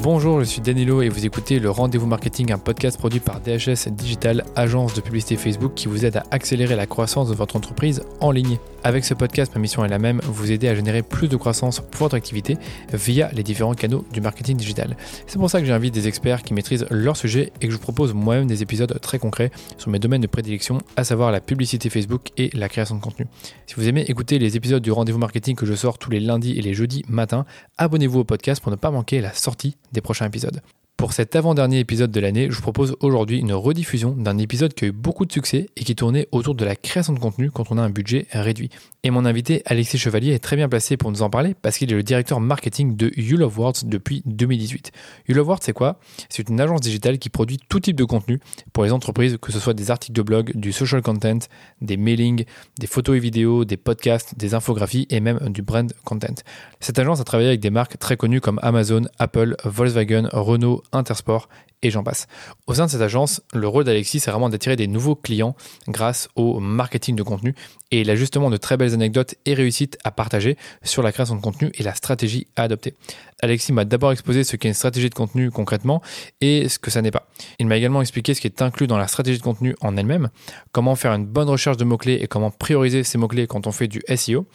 Bonjour, je suis Danilo et vous écoutez le Rendez-vous Marketing, un podcast produit par DHS Digital, agence de publicité Facebook qui vous aide à accélérer la croissance de votre entreprise en ligne. Avec ce podcast, ma mission est la même, vous aider à générer plus de croissance pour votre activité via les différents canaux du marketing digital. C'est pour ça que j'invite des experts qui maîtrisent leur sujet et que je vous propose moi-même des épisodes très concrets sur mes domaines de prédilection, à savoir la publicité Facebook et la création de contenu. Si vous aimez écouter les épisodes du Rendez-vous Marketing que je sors tous les lundis et les jeudis matin, abonnez-vous au podcast pour ne pas manquer la sortie des prochains épisodes. Pour cet avant-dernier épisode de l'année, je vous propose aujourd'hui une rediffusion d'un épisode qui a eu beaucoup de succès et qui tournait autour de la création de contenu quand on a un budget réduit. Et mon invité Alexis Chevalier est très bien placé pour nous en parler parce qu'il est le directeur marketing de You Love Words depuis 2018. You Love Words, c'est quoi? C'est une agence digitale qui produit tout type de contenu pour les entreprises, que ce soit des articles de blog, du social content, des mailings, des photos et vidéos, des podcasts, des infographies et même du brand content. Cette agence a travaillé avec des marques très connues comme Amazon, Apple, Volkswagen, Renault, Intersport et j'en passe. Au sein de cette agence, le rôle d'Alexis, c'est vraiment d'attirer des nouveaux clients grâce au marketing de contenu. Et il a justement de très belles anecdotes et réussites à partager sur la création de contenu et la stratégie à adopter. Alexis m'a d'abord exposé ce qu'est une stratégie de contenu concrètement et ce que ça n'est pas. Il m'a également expliqué ce qui est inclus dans la stratégie de contenu en elle-même, comment faire une bonne recherche de mots-clés et comment prioriser ces mots-clés quand on fait du SEO.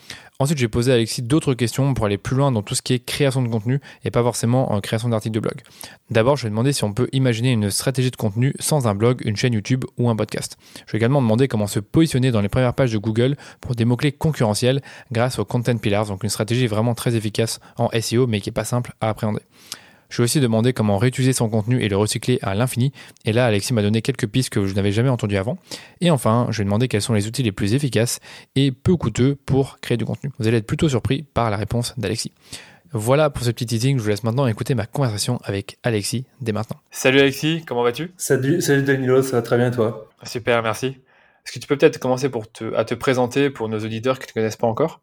Ensuite, j'ai posé à Alexis d'autres questions pour aller plus loin dans tout ce qui est création de contenu et pas forcément en création d'articles de blog. D'abord, je vais demander si on peut imaginer une stratégie de contenu sans un blog, une chaîne YouTube ou un podcast. Je vais également demander comment se positionner dans les premières pages de Google pour des mots-clés concurrentiels grâce aux Content Pillars, donc une stratégie vraiment très efficace en SEO mais qui n'est pas simple à appréhender. Je vais aussi demander comment réutiliser son contenu et le recycler à l'infini. Et là, Alexis m'a donné quelques pistes que je n'avais jamais entendues avant. Et enfin, je vais demander quels sont les outils les plus efficaces et peu coûteux pour créer du contenu. Vous allez être plutôt surpris par la réponse d'Alexis. Voilà pour ce petit teasing. Je vous laisse maintenant écouter ma conversation avec Alexis dès maintenant. Salut Alexis, comment vas-tu? Salut, salut Danilo, ça va très bien toi? Super, merci. Est-ce que tu peux peut-être commencer pour te, à te présenter pour nos auditeurs qui ne te connaissent pas encore?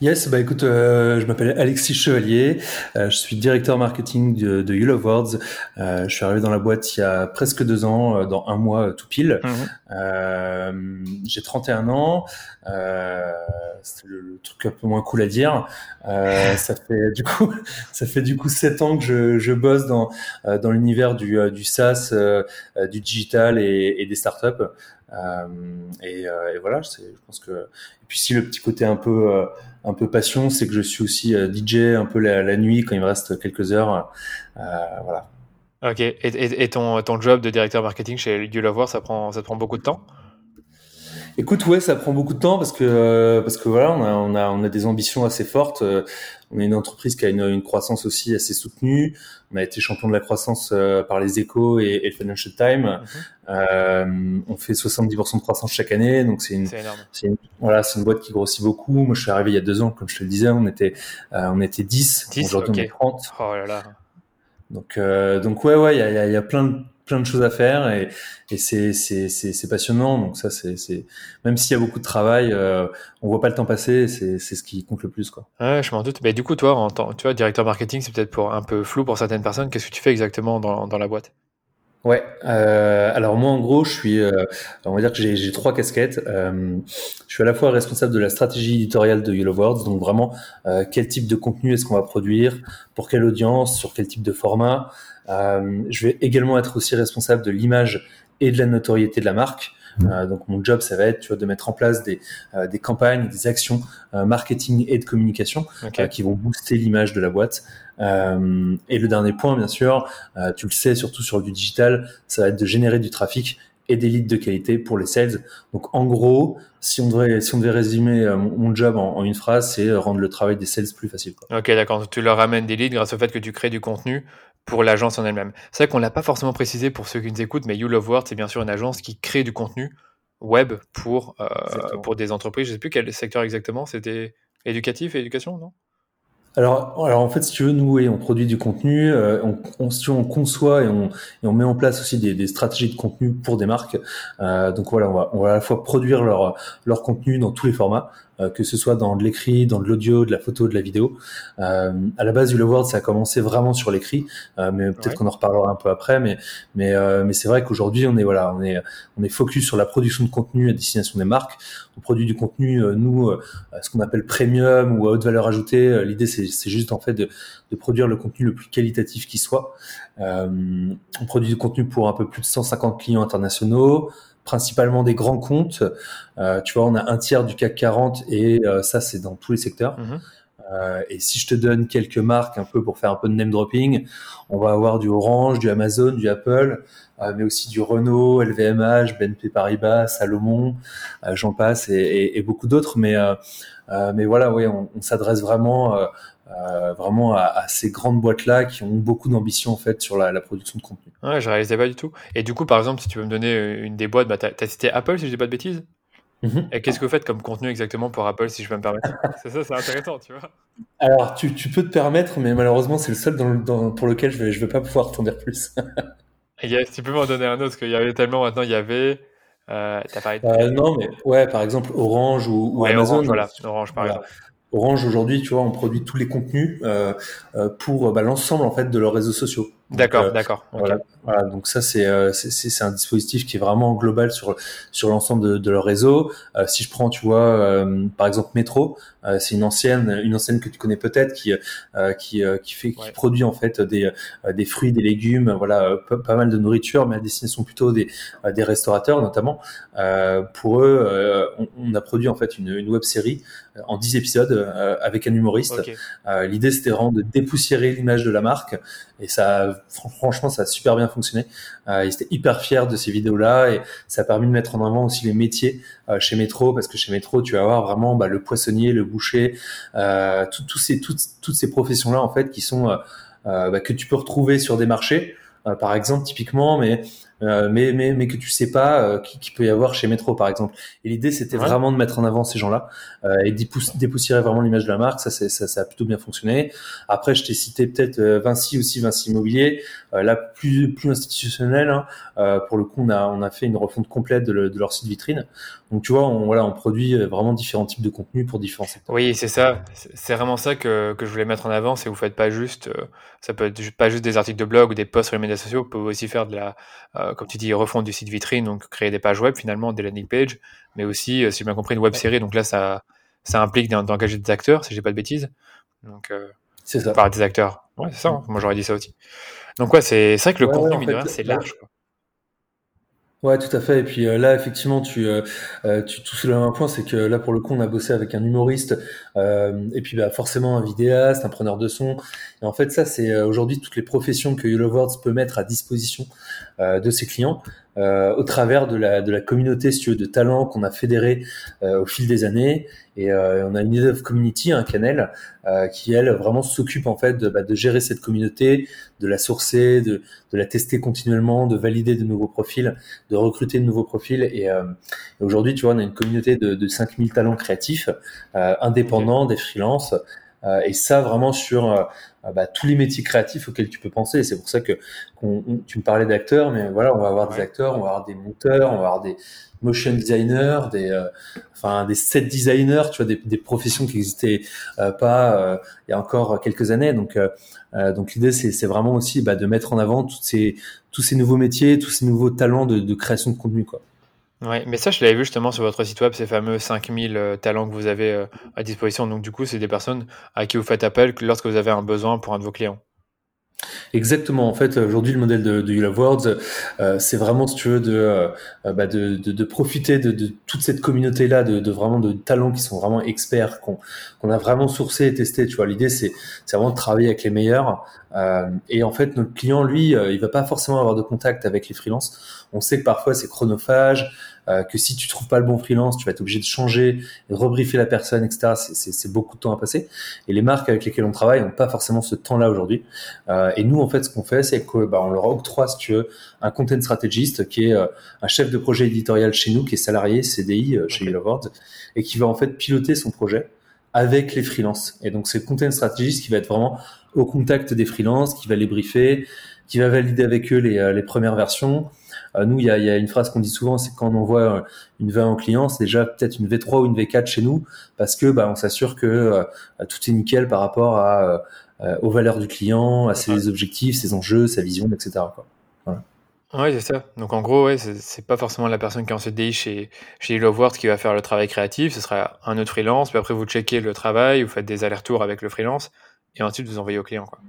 Yes, bah écoute, euh, je m'appelle Alexis Chevalier, euh, je suis directeur marketing de, de You Love Words. Euh, je suis arrivé dans la boîte il y a presque deux ans, dans un mois tout pile. Mhm. J'ai 31 ans, c'est le, truc un peu moins cool à dire. ça fait du coup, ça fait du coup sept ans que je, je bosse dans dans l'univers du, du SaaS, du digital et, et des startups. Euh, et, euh, et, voilà, je pense que. Et puis si le petit côté un peu euh, un peu passion, c'est que je suis aussi DJ un peu la, nuit quand il me reste quelques heures. voilà. Ok. Et, et, ton, ton job de directeur marketing chez Love War, ça prend ça prend beaucoup de temps? Écoute, ouais, ça prend beaucoup de temps parce que parce que voilà, on a on a on a des ambitions assez fortes. On est une entreprise qui a une, une croissance aussi assez soutenue. On a été champion de la croissance euh, par les Échos et, et, le Financial Times. Mhm. euh, on fait 70% de croissance chaque année, donc c'est une, une, voilà, c'est une boîte qui grossit beaucoup. Moi, je suis arrivé il y a deux ans, comme je te le disais, on était euh, on était 10. 10 Aujourd'hui, on est 30. Oh là là. Donc euh, donc ouais ouais, il y a, y a plein de plein de choses à faire et, et c'est, c'est, c'est, c'est passionnant. Donc ça, c'est, c'est même s'il y a beaucoup de travail, euh, on voit pas le temps passer. C'est, c'est ce qui compte le plus, quoi. Ouais, je m'en doute. Mais du coup, toi, en tant, tu vois, directeur marketing, c'est peut-être pour un peu flou pour certaines personnes. Qu'est-ce que tu fais exactement dans, dans la boîte? Ouais. Euh, alors moi, en gros, je suis, euh, on va dire que j'ai, j'ai trois casquettes. Euh, je suis à la fois responsable de la stratégie éditoriale de Yellow Words, donc vraiment quel type de contenu est-ce qu'on va produire, pour quelle audience, sur quel type de format? Euh, je vais également être aussi responsable de l'image et de la notoriété de la marque. Mmh. Euh, donc mon job, ça va être tu vois, de mettre en place des, euh, des campagnes, des actions marketing et de communication qui vont booster l'image de la boîte. et le dernier point, bien sûr, tu le sais, surtout sur du digital, ça va être de générer du trafic et des leads de qualité pour les sales. Donc en gros, si on devait, si on devait résumer mon, job en, une phrase, c'est rendre le travail des sales plus facile. Quoi. Ok, d'accord. Tu leur amènes des leads grâce au fait que tu crées du contenu pour l'agence en elle-même. C'est vrai qu'on l'a pas forcément précisé pour ceux qui nous écoutent, mais You Love Word, c'est bien sûr une agence qui crée du contenu web pour, euh, pour des entreprises. Je sais plus quel secteur exactement, c'était éducatif et éducation, non? Alors, alors en fait, si tu veux, nous, on produit du contenu, euh, on, on, on, conçoit et on, et on met en place aussi des, des stratégies de contenu pour des marques. Euh, donc voilà, on va, on va à la fois produire leur, leur contenu dans tous les formats, que ce soit dans de l'écrit, dans de l'audio, de la photo, de la vidéo. à la base, du World, ça a commencé vraiment sur l'écrit, mais peut-être qu'on en reparlera un peu après. Mais mais mais c'est vrai qu'aujourd'hui, on est voilà, on est on est focus sur la production de contenu à destination des marques. On produit du contenu, nous, ce qu'on appelle premium ou à haute valeur ajoutée. L'idée, c'est juste en fait de, de produire le contenu le plus qualitatif qui soit. Euh, on produit du contenu pour un peu plus de 150 clients internationaux, principalement des grands comptes. Euh, tu vois, on a un tiers du CAC 40 et euh, ça, c'est dans tous les secteurs. Mhm. et si je te donne quelques marques un peu pour faire un peu de name dropping, on va avoir du Orange, du Amazon, du Apple, mais aussi du Renault, LVMH, BNP Paribas, Salomon, j'en passe et, beaucoup d'autres. Mais mais voilà, oui, on, on s'adresse vraiment euh, vraiment à, ces grandes boîtes là qui ont beaucoup d'ambition en fait sur la, production de contenu. Ouais, je réalisais pas du tout. Et du coup, par exemple, si tu veux me donner une des boîtes, bah, tu as, cité Apple si je dis pas de bêtises? Mhm. Et qu'est-ce que vous faites comme contenu exactement pour Apple, si je peux me permettre? C'est ça, c'est intéressant, tu vois. Alors, tu, peux te permettre, mais malheureusement, c'est le seul dans, pour lequel je vais, je vais pas pouvoir t'en dire plus. yes, tu peux m'en donner un autre, parce qu'il y avait tellement maintenant, il y avait. Euh, parlé de... Euh, non, mais ouais, par exemple, Orange ou, Amazon. Orange, voilà, Orange, par exemple. Orange aujourd'hui, tu vois, on produit tous les contenus euh, euh pour bah, l'ensemble en fait de leurs réseaux sociaux. D'accord, euh, d'accord. Voilà, voilà, donc ça euh, c'est c'est un dispositif qui est vraiment global sur sur l'ensemble de, de, leur réseau. Euh, si je prends, tu vois, par exemple Metro, c'est une ancienne une ancienne que tu connais peut-être qui qui qui fait qui produit en fait des des fruits, des légumes, voilà, pas, mal de nourriture, mais à destination plutôt des des restaurateurs notamment. pour eux, on, on, a produit en fait une, une web série en 10 épisodes avec un humoriste. L'idée c'était vraiment de dépoussiérer l'image de la marque et ça franchement ça a super bien fonctionné euh, ils étaient hyper fiers de ces vidéos là et ça a permis de mettre en avant aussi les métiers euh, chez Métro parce que chez Métro tu vas avoir vraiment bah, le poissonnier le boucher euh, ces toutes, toutes ces professions là en fait qui sont bah, que tu peux retrouver sur des marchés par exemple typiquement mais euh, mais, mais, mais que tu sais pas euh, qui, qui, peut y avoir chez Metro par exemple. Et l'idée c'était vraiment de mettre en avant ces gens-là euh, et dépoussiérer vraiment l'image de la marque. Ça, ça, ça a plutôt bien fonctionné. Après, je t'ai cité peut-être Vinci aussi, Vinci Immobilier, là plus plus institutionnel. Hein. pour le coup, on a on a fait une refonte complète de, de leur site vitrine. Donc tu vois, on voilà, on produit vraiment différents types de contenus pour différents secteurs. Oui, c'est ça. C'est vraiment ça que, que je voulais mettre en avant. C'est vous faites pas juste, ça peut être pas juste des articles de blog ou des posts sur les médias sociaux. Vous pouvez aussi faire de la euh, comme tu dis, refondre du site vitrine, donc créer des pages web finalement, des landing pages, mais aussi, euh, si j'ai bien compris, une web série. Donc là, ça, ça implique d'engager des acteurs, si j'ai pas de bêtises. Donc, euh, c'est ça. Par des acteurs. Ouais, c'est ça. Hein. Moi, j'aurais dit ça aussi. Donc, ouais, c'est vrai que le contenu, c'est large. Quoi. Ouais, tout à fait. Et puis là, effectivement, tu, euh, tu tout soulèves un point, c'est que là, pour le coup, on a bossé avec un humoriste, et puis bah, forcément un vidéaste, un preneur de son. Et en fait, ça, c'est aujourd'hui toutes les professions que Yellow Words peut mettre à disposition euh, de ses clients euh, au travers de la, de la communauté si tu veux, de talents qu'on a fédéré euh, au fil des années. Et on a une Head of Community, un Canel, qui elle vraiment s'occupe en fait de, bah, de, gérer cette communauté, de la sourcer, de, de, la tester continuellement, de valider de nouveaux profils, de recruter de nouveaux profils. Et, aujourd'hui, tu vois, on a une communauté de, de 5000 talents créatifs, indépendants, des freelances. et ça vraiment sur ah bah, tous les métiers créatifs auxquels tu peux penser. C'est pour ça que tu me parlais d'acteurs, mais voilà, on va avoir des acteurs, on va avoir des monteurs, on va avoir des motion designers, des euh, enfin des set designers, tu vois, des, des professions qui n'existaient euh, pas euh, il y a encore quelques années. Donc donc l'idée c'est vraiment aussi bah, de mettre en avant toutes ces tous ces nouveaux métiers, tous ces nouveaux talents de, de création de contenu quoi. Ouais, mais ça, je l'avais vu justement sur votre site web, ces fameux 5000 euh, talents que vous avez euh, à disposition. Donc, du coup, c'est des personnes à qui vous faites appel lorsque vous avez un besoin pour un de vos clients. Exactement. En fait, aujourd'hui, le modèle de, You Love Words, euh, c'est vraiment, si tu veux, de, euh, bah de, de, profiter de, toute cette communauté-là, de, vraiment de talents qui sont vraiment experts, qu'on a vraiment sourcé et testé. Tu vois, l'idée, c'est vraiment de travailler avec les meilleurs. Et en fait, notre client, lui, il va pas forcément avoir de contact avec les freelances. On sait que parfois, c'est chronophage. Euh, que si tu trouves pas le bon freelance, tu vas être obligé de changer, de rebriefer la personne, etc. C'est beaucoup de temps à passer. Et les marques avec lesquelles on travaille n'ont pas forcément ce temps-là aujourd'hui. Euh, et nous, en fait, ce qu'on fait, c'est qu'on bah, leur octroie, si tu veux, un content stratégiste qui est euh, un chef de projet éditorial chez nous, qui est salarié CDI chez okay. et qui va en fait piloter son projet. avec les freelances. Et donc c'est le content strategist qui va être vraiment au contact des freelances, qui va les briefer, qui va valider avec eux les, les premières versions. Nous, il y a, y a, une phrase qu'on dit souvent, c'est quand on envoie une V1 au client, c'est déjà peut-être une V3 ou une V4 chez nous, parce que bah, on s'assure que tout est nickel par rapport à, aux valeurs du client, à ses objectifs, ses enjeux, sa vision, etc. Quoi. Oui, c'est ça. Donc en gros, ouais, c'est pas forcément la personne qui est en CDI chez, chez Hello qui va faire le travail créatif, ce sera un autre freelance, puis après vous checkez le travail, vous faites des allers-retours avec le freelance, et ensuite vous envoyez au client. Quoi.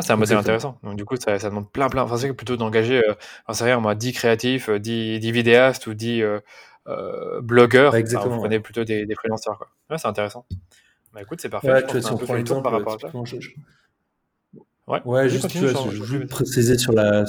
Mhm. c'est un modèle intéressant. Donc du coup, ça, ça demande plein, plein. Enfin, c'est plutôt d'engager, euh, rien, moi, 10 créatifs, 10, euh, 10 vidéastes ou 10 euh, euh, blogueurs. exactement, vous prenez plutôt des, des freelancers. Quoi. Ouais, c'est intéressant. Bah écoute, c'est parfait. Ouais, tu vois, si on prend le par rapport à ça. Ouais, ouais juste, tu vois, je, veux préciser sur la,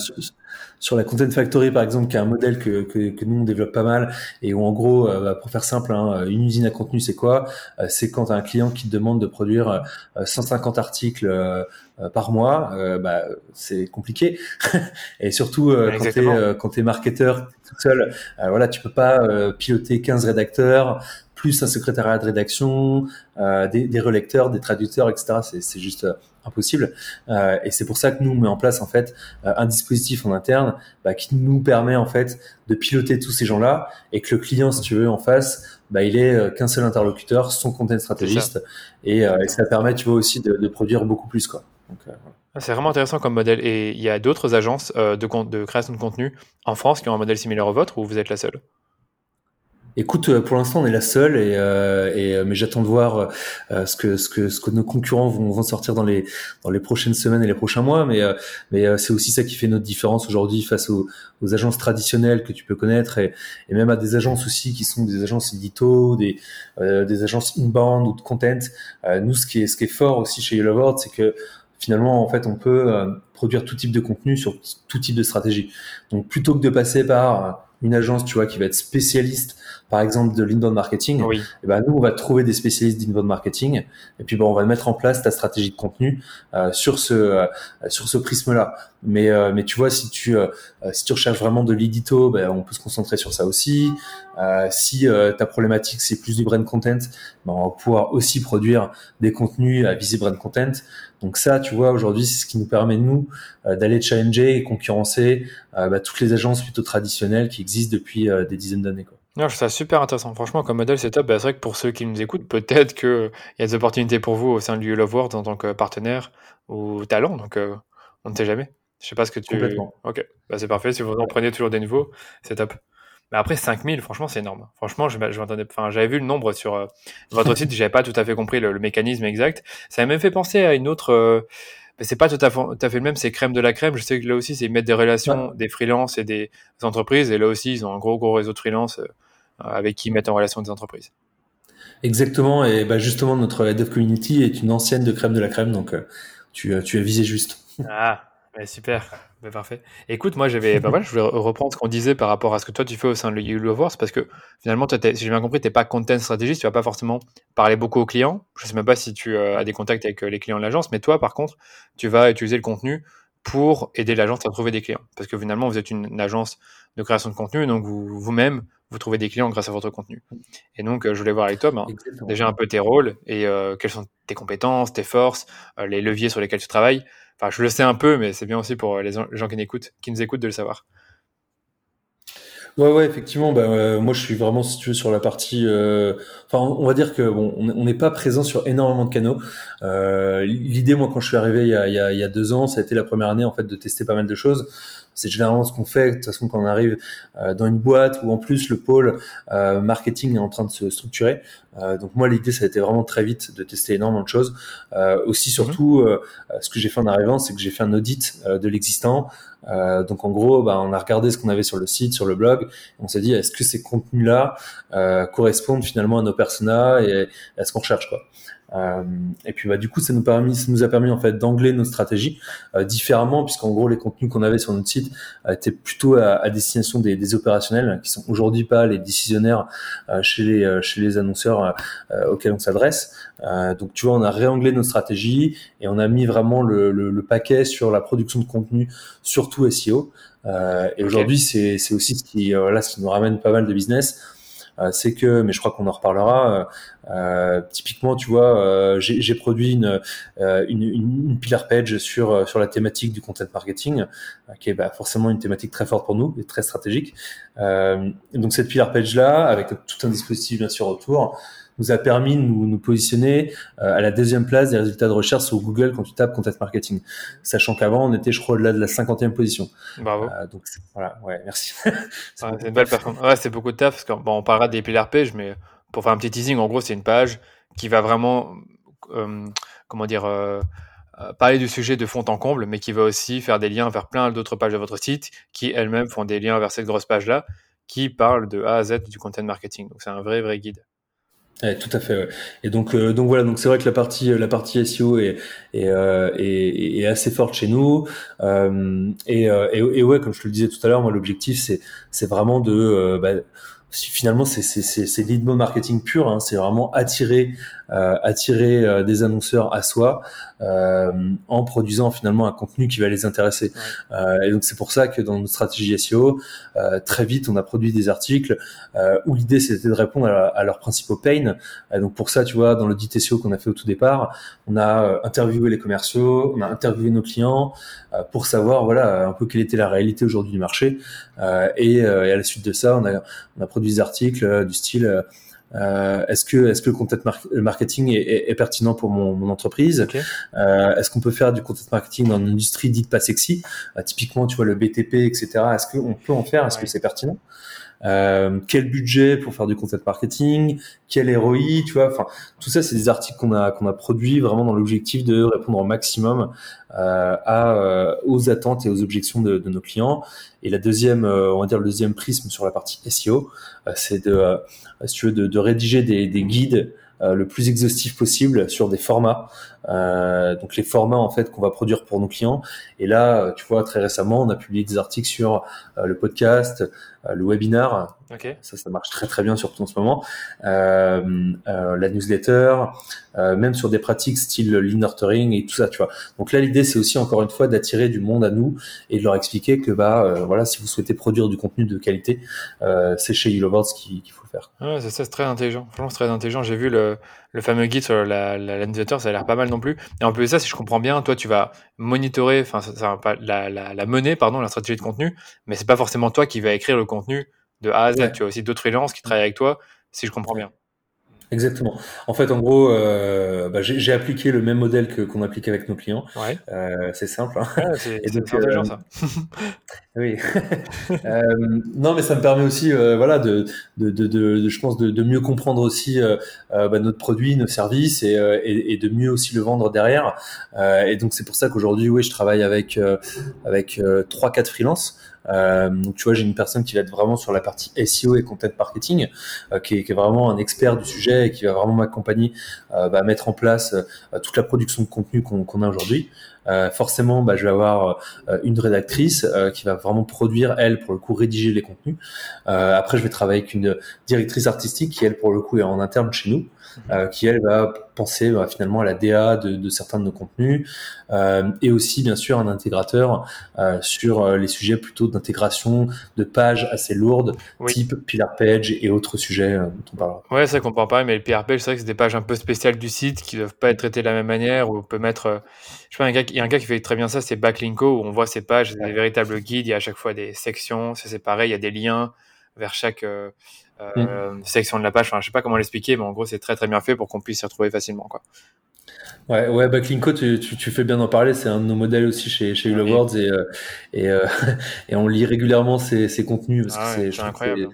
sur, la Content Factory, par exemple, qui est un modèle que, que, que nous, on développe pas mal, et où, en gros, euh, bah, pour faire simple, hein, une usine à contenu, c'est quoi? Euh, C'est quand un client qui te demande de produire 150 euh, articles par mois, bah, c'est compliqué. et surtout, quand tu es, quand t'es marketeur tout seul, voilà, tu peux pas piloter 15 rédacteurs, plus un secrétariat de rédaction, des, des relecteurs, des traducteurs, etc. C'est juste impossible. Euh, et c'est pour ça que nous on met en place en fait euh, un dispositif en interne bah, qui nous permet en fait de piloter tous ces gens-là et que le client, si tu veux, en face, bah, il est euh, qu'un seul interlocuteur, son content stratégiste, et, ça permet, tu vois, aussi de, produire beaucoup plus quoi. Ah, c'est vraiment intéressant comme modèle. Et il y a d'autres agences de, de création de contenu en France qui ont un modèle similaire au vôtre ou vous êtes la seule? Écoute, euh, pour l'instant, on est la seule, et, euh, et euh, mais j'attends de voir ce que ce que ce que nos concurrents vont, vont sortir dans les dans les prochaines semaines et les prochains mois. Mais mais c'est aussi ça qui fait notre différence aujourd'hui face aux, aux, agences traditionnelles que tu peux connaître et, et, même à des agences aussi qui sont des agences édito, des des agences inbound ou de content. nous, ce qui est ce qui est fort aussi chez Yellowboard, c'est que finalement, en fait, on peut produire tout type de contenu sur tout type de stratégie. Donc, plutôt que de passer par une agence, tu vois, qui va être spécialiste par exemple de l'inbound marketing, oui. et eh ben nous on va trouver des spécialistes d'inbound marketing et puis bon on va mettre en place ta stratégie de contenu euh, sur ce euh, sur ce prisme là. Mais euh, mais tu vois si tu euh, si tu recherches vraiment de l'édito, ben, on peut se concentrer sur ça aussi. si ta problématique c'est plus du brand content, ben, on va pouvoir aussi produire des contenus à viser brand content. Donc ça, tu vois, aujourd'hui, c'est ce qui nous permet, nous, d'aller challenger et concurrencer bah, toutes les agences plutôt traditionnelles qui existent depuis des dizaines d'années. Quoi. Non, je trouve ça super intéressant. Franchement, comme modèle, c'est top. Bah, c'est vrai que pour ceux qui nous écoutent, peut-être qu'il y a des opportunités pour vous au sein du Love World en tant que partenaire ou talent. Donc, euh, on ne sait jamais. Je sais pas ce que tu. Complètement. Ok, bah, c'est parfait. Si vous en prenez toujours des nouveaux, c'est top. Mais après, 5000, franchement, c'est énorme. Franchement, je, je enfin, j'avais vu le nombre sur euh, votre site, j'avais pas tout à fait compris le, mécanisme exact. Ça m'a même fait penser à une autre. Euh, mais c'est pas tout à, fait, tout à fait le même, c'est crème de la crème. Je sais que là aussi, c'est mettre des relations des freelances et des entreprises. Et là aussi, ils ont un gros, gros réseau de freelance avec qui ils mettent en relation des entreprises. Voilà. et bah justement, notre of Community est une ancienne de crème de la crème, donc euh, tu, euh, tu as visé juste. Ah, bah super, bah parfait. Écoute, moi j'avais, bah voilà, je voulais reprendre ce qu'on disait par rapport à ce que toi tu fais au sein de You Love parce que finalement, toi, si j'ai bien compris, tu n'es pas content stratégiste, tu vas pas forcément parler beaucoup aux clients. Je sais même pas si tu euh, as des contacts avec les clients de l'agence, mais toi, par contre, tu vas utiliser le contenu pour aider l'agence à trouver des clients. Parce que finalement, vous êtes une, agence de création de contenu, donc vous-même, vous, trouvez des clients grâce à votre contenu. Et donc, euh, je voulais voir avec toi, ben, déjà un peu tes rôles et euh, quelles sont tes compétences, tes forces, euh, les leviers sur lesquels tu travailles. Enfin, je le sais un peu, mais c'est bien aussi pour les gens qui nous écoutent, qui nous écoutent de le savoir. Ouais, ouais, effectivement. Bah, euh, moi, je suis vraiment, si tu veux, sur la partie. Euh, enfin, on va dire que bon, on n'est pas présent sur énormément de canaux. Euh, L'idée, moi, quand je suis arrivé il, y a, il y a deux ans, ça a été la première année en fait de tester pas mal de choses. C'est généralement ce qu'on fait. De toute façon, quand on arrive euh, dans une boîte où en plus le pôle euh, marketing est en train de se structurer. Euh, donc moi, l'idée, ça a été vraiment très vite de tester énormément de choses. aussi, surtout, mhm. ce que j'ai fait en arrivant, c'est que j'ai fait un audit de l'existant. donc en gros, bah, on a regardé ce qu'on avait sur le site, sur le blog. on s'est dit, est-ce que ces contenus-là correspondent finalement à nos personas et à ce qu'on recherche, quoi. Euh, et puis bah, du coup, ça nous, permis, ça nous a permis en fait d'angler nos stratégies euh, différemment, puisqu'en gros les contenus qu'on avait sur notre site euh, étaient plutôt à, à destination des, des, opérationnels, qui sont aujourd'hui pas les décisionnaires euh, chez les chez les annonceurs auxquels on s'adresse. donc tu vois, on a réanglé nos stratégies et on a mis vraiment le, le, le paquet sur la production de contenu, surtout SEO. et aujourd'hui, c'est c'est aussi ce qui là ce qui nous ramène pas mal de business c'est que, mais je crois qu'on en reparlera. typiquement, tu vois, j'ai produit une, une, une, pillar page sur sur la thématique du content marketing, qui est bah, forcément une thématique très forte pour nous et très stratégique. donc cette pillar page là, avec tout un dispositif bien sûr autour, nous a permis de nous, nous positionner euh, à la deuxième place des résultats de recherche sur Google quand tu tapes content marketing. Sachant qu'avant, on était, je crois, au-delà de la cinquantième position. Bravo. Euh, donc voilà, ouais, merci. c'est une belle performance. Ouais, c'est beaucoup de taf parce qu'on bon, on parlera des pillar pages, mais pour faire un petit teasing, en gros, c'est une page qui va vraiment, euh, comment dire, euh, parler du sujet de fond en comble, mais qui va aussi faire des liens vers plein d'autres pages de votre site qui elles-mêmes font des liens vers cette grosse page-là qui parle de A à Z du content marketing. Donc c'est un vrai, vrai guide. Ouais, tout à fait. Ouais. Et donc, euh, donc voilà, donc c'est vrai que la partie, euh, la partie SEO est, est, euh, est, est assez forte chez nous. Euh, et, et, et, ouais, comme je te le disais tout à l'heure, moi l'objectif c'est, c'est vraiment de, bah, finalement c'est, c'est, c'est, lead marketing pur. Hein, c'est vraiment attirer euh, attirer euh, des annonceurs à soi euh, en produisant finalement un contenu qui va les intéresser. et donc c'est pour ça que dans notre stratégie SEO, très vite on a produit des articles où l'idée c'était de répondre à, leurs principaux pains. donc pour ça, tu vois, dans l'audit SEO qu'on a fait au tout départ, on a interviewé les commerciaux, on a interviewé nos clients pour savoir voilà un peu quelle était la réalité aujourd'hui du marché. Et, et, à la suite de ça, on a, on a produit des articles du style euh, est-ce que est-ce que le content marketing est, est, pertinent pour mon, mon entreprise? Euh, Est-ce qu'on peut faire du content marketing dans une industrie dite pas sexy? Euh, Typiquement, tu vois le BTP, etc. Est-ce qu'on peut en faire? Est-ce que c'est pertinent? Euh, quel budget pour faire du content marketing, quel ROI, tu vois, enfin tout ça c'est des articles qu'on a qu'on a produits vraiment dans l'objectif de répondre au maximum euh, à euh, aux attentes et aux objections de, de, nos clients. Et la deuxième, euh, on va dire le deuxième prisme sur la partie SEO, c'est de si tu veux de, de rédiger des, des guides le plus exhaustif possible sur des formats. Euh, donc les formats en fait qu'on va produire pour nos clients. Et là, tu vois, très récemment, on a publié des articles sur le podcast, euh, le webinar. Ça, ça marche très très bien surtout en ce moment. Euh, euh, la newsletter, même sur des pratiques style lean nurturing et tout ça, tu vois. Donc là, l'idée, c'est aussi encore une fois d'attirer du monde à nous et de leur expliquer que bah voilà, si vous souhaitez produire du contenu de qualité, c'est chez Yellowbirds qu'il faut le faire. Ouais, c'est très intelligent. Franchement, c'est très intelligent. J'ai vu le, le fameux guide sur la, la, newsletter, ça a l'air pas mal non plus. Et en plus de ça, si je comprends bien, toi, tu vas monitorer, enfin, ça, pas la, la, la mener, pardon, la stratégie de contenu, mais c'est pas forcément toi qui va écrire le contenu de A à Z. Tu as aussi d'autres freelances qui travaillent avec toi, si je comprends bien. Exactement. En fait, en gros, euh, bah, j'ai appliqué le même modèle que qu'on applique avec nos clients. Ouais. Euh, c'est simple. Hein. Ouais, c'est intelligent euh, ça. oui. Euh, non, mais ça me permet aussi, euh, voilà, de, de, de, de, je pense, de, mieux comprendre aussi bah, notre produit, nos services, et, et, et, de mieux aussi le vendre derrière. et donc c'est pour ça qu'aujourd'hui, oui, je travaille avec avec trois, quatre freelances. Euh, donc tu vois, j'ai une personne qui va être vraiment sur la partie SEO et content marketing, euh, qui, est, vraiment un expert du sujet et qui va vraiment m'accompagner euh, bah, à mettre en place euh, toute la production de contenu qu'on a aujourd'hui. Euh, forcément, bah, je vais avoir une rédactrice qui va vraiment produire, elle, pour le coup, rédiger les contenus. après, je vais travailler avec une directrice artistique qui, elle, pour le coup, est en interne chez nous. Euh, qui elle va penser bah, finalement à la DA de, de, certains de nos contenus euh, et aussi bien sûr un intégrateur euh, sur les sujets plutôt d'intégration de pages assez lourdes type pillar page et autres sujets dont on parlera. Ouais, ça comprend pas, mais le pillar page c'est vrai que c'est des pages un peu spéciales du site qui doivent pas être traitées de la même manière où on peut mettre je sais pas, il y a un gars qui fait très bien ça, c'est Backlinko, où on voit ces pages, des véritables guides, il y a à chaque fois des sections, c'est pareil, il y a des liens vers chaque, euh, mm. section de la page. Enfin, je sais pas comment l'expliquer, mais en gros, c'est très très bien fait pour qu'on puisse s'y retrouver facilement, quoi. Ouais, ouais, Backlinko, tu, tu, tu, fais bien d'en parler. C'est un de nos modèles aussi chez chez Hula Words et euh, et, euh, et on lit régulièrement ces, ces contenus parce ah que c'est incroyable.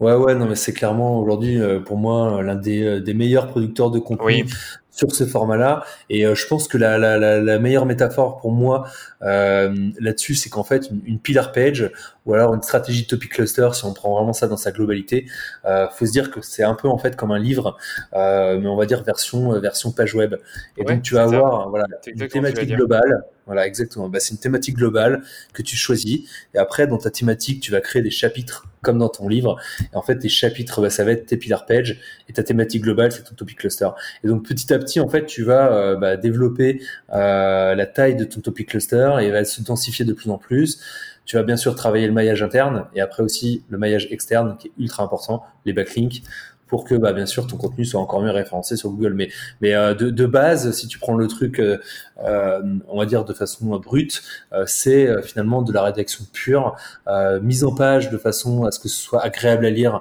Ouais, ouais, non, mais c'est clairement aujourd'hui euh, pour moi l'un des, euh, des meilleurs producteurs de contenu oui sur ce format-là. Et euh, je pense que la, la, la, la, meilleure métaphore pour moi euh, là-dessus, c'est qu'en fait, une, une, pillar page ou alors une stratégie topic cluster, si on prend vraiment ça dans sa globalité, euh, faut se dire que c'est un peu en fait comme un livre, euh, mais on va dire version euh, version page web. Et donc tu vas avoir voilà une thématique globale. Voilà, exactement. Bah, c'est une thématique globale que tu choisis. Et après, dans ta thématique, tu vas créer des chapitres comme dans ton livre. Et en fait, tes chapitres, bah, ça va être tes pillar pages. Et ta thématique globale, c'est ton topic cluster. Et donc, petit à petit, en fait, tu vas euh, bah, développer euh, la taille de ton topic cluster et elle va se densifier de plus en plus Tu vas bien sûr travailler le maillage interne et après aussi le maillage externe qui est ultra important, les backlinks pour que bah, bien sûr ton contenu soit encore mieux référencé sur Google. Mais, mais euh, de, base, si tu prends le truc, euh, euh on va dire de façon brute, c'est finalement de la rédaction pure, mise en page de façon à ce que ce soit agréable à lire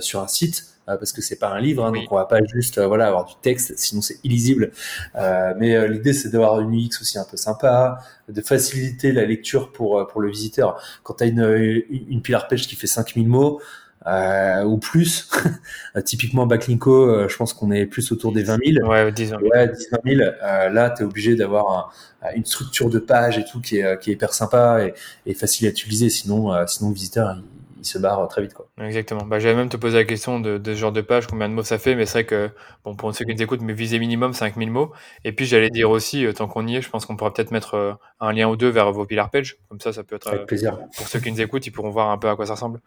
sur un site. Parce que c'est pas un livre, hein, donc on va pas juste voilà avoir du texte, sinon c'est illisible. mais l'idée c'est d'avoir une UX aussi un peu sympa, de faciliter la lecture pour pour le visiteur. Quand tu as une, une pillar page qui fait 5000 mots, euh, ou plus. Typiquement, Backlinko, euh, je pense qu'on est plus autour des 20 000. Ouais, 10 000. Ouais, 10 000. Euh, là, tu es obligé d'avoir une structure de page et tout qui est, qui est hyper sympa et, et facile à utiliser. Sinon, euh, sinon le visiteur, il, il se barre très vite. Quoi. Exactement. Bah, J'allais même te poser la question de, de, ce genre de page, combien de mots ça fait, mais c'est vrai que, bon, pour ceux qui nous écoutent, mais viser minimum 5000 mots. Et puis, j'allais dire aussi, tant qu'on y est, je pense qu'on pourra peut-être mettre un lien ou deux vers vos pillar pages. Comme ça, ça peut être. Avec plaisir. Pour ceux qui nous écoutent, ils pourront voir un peu à quoi ça ressemble.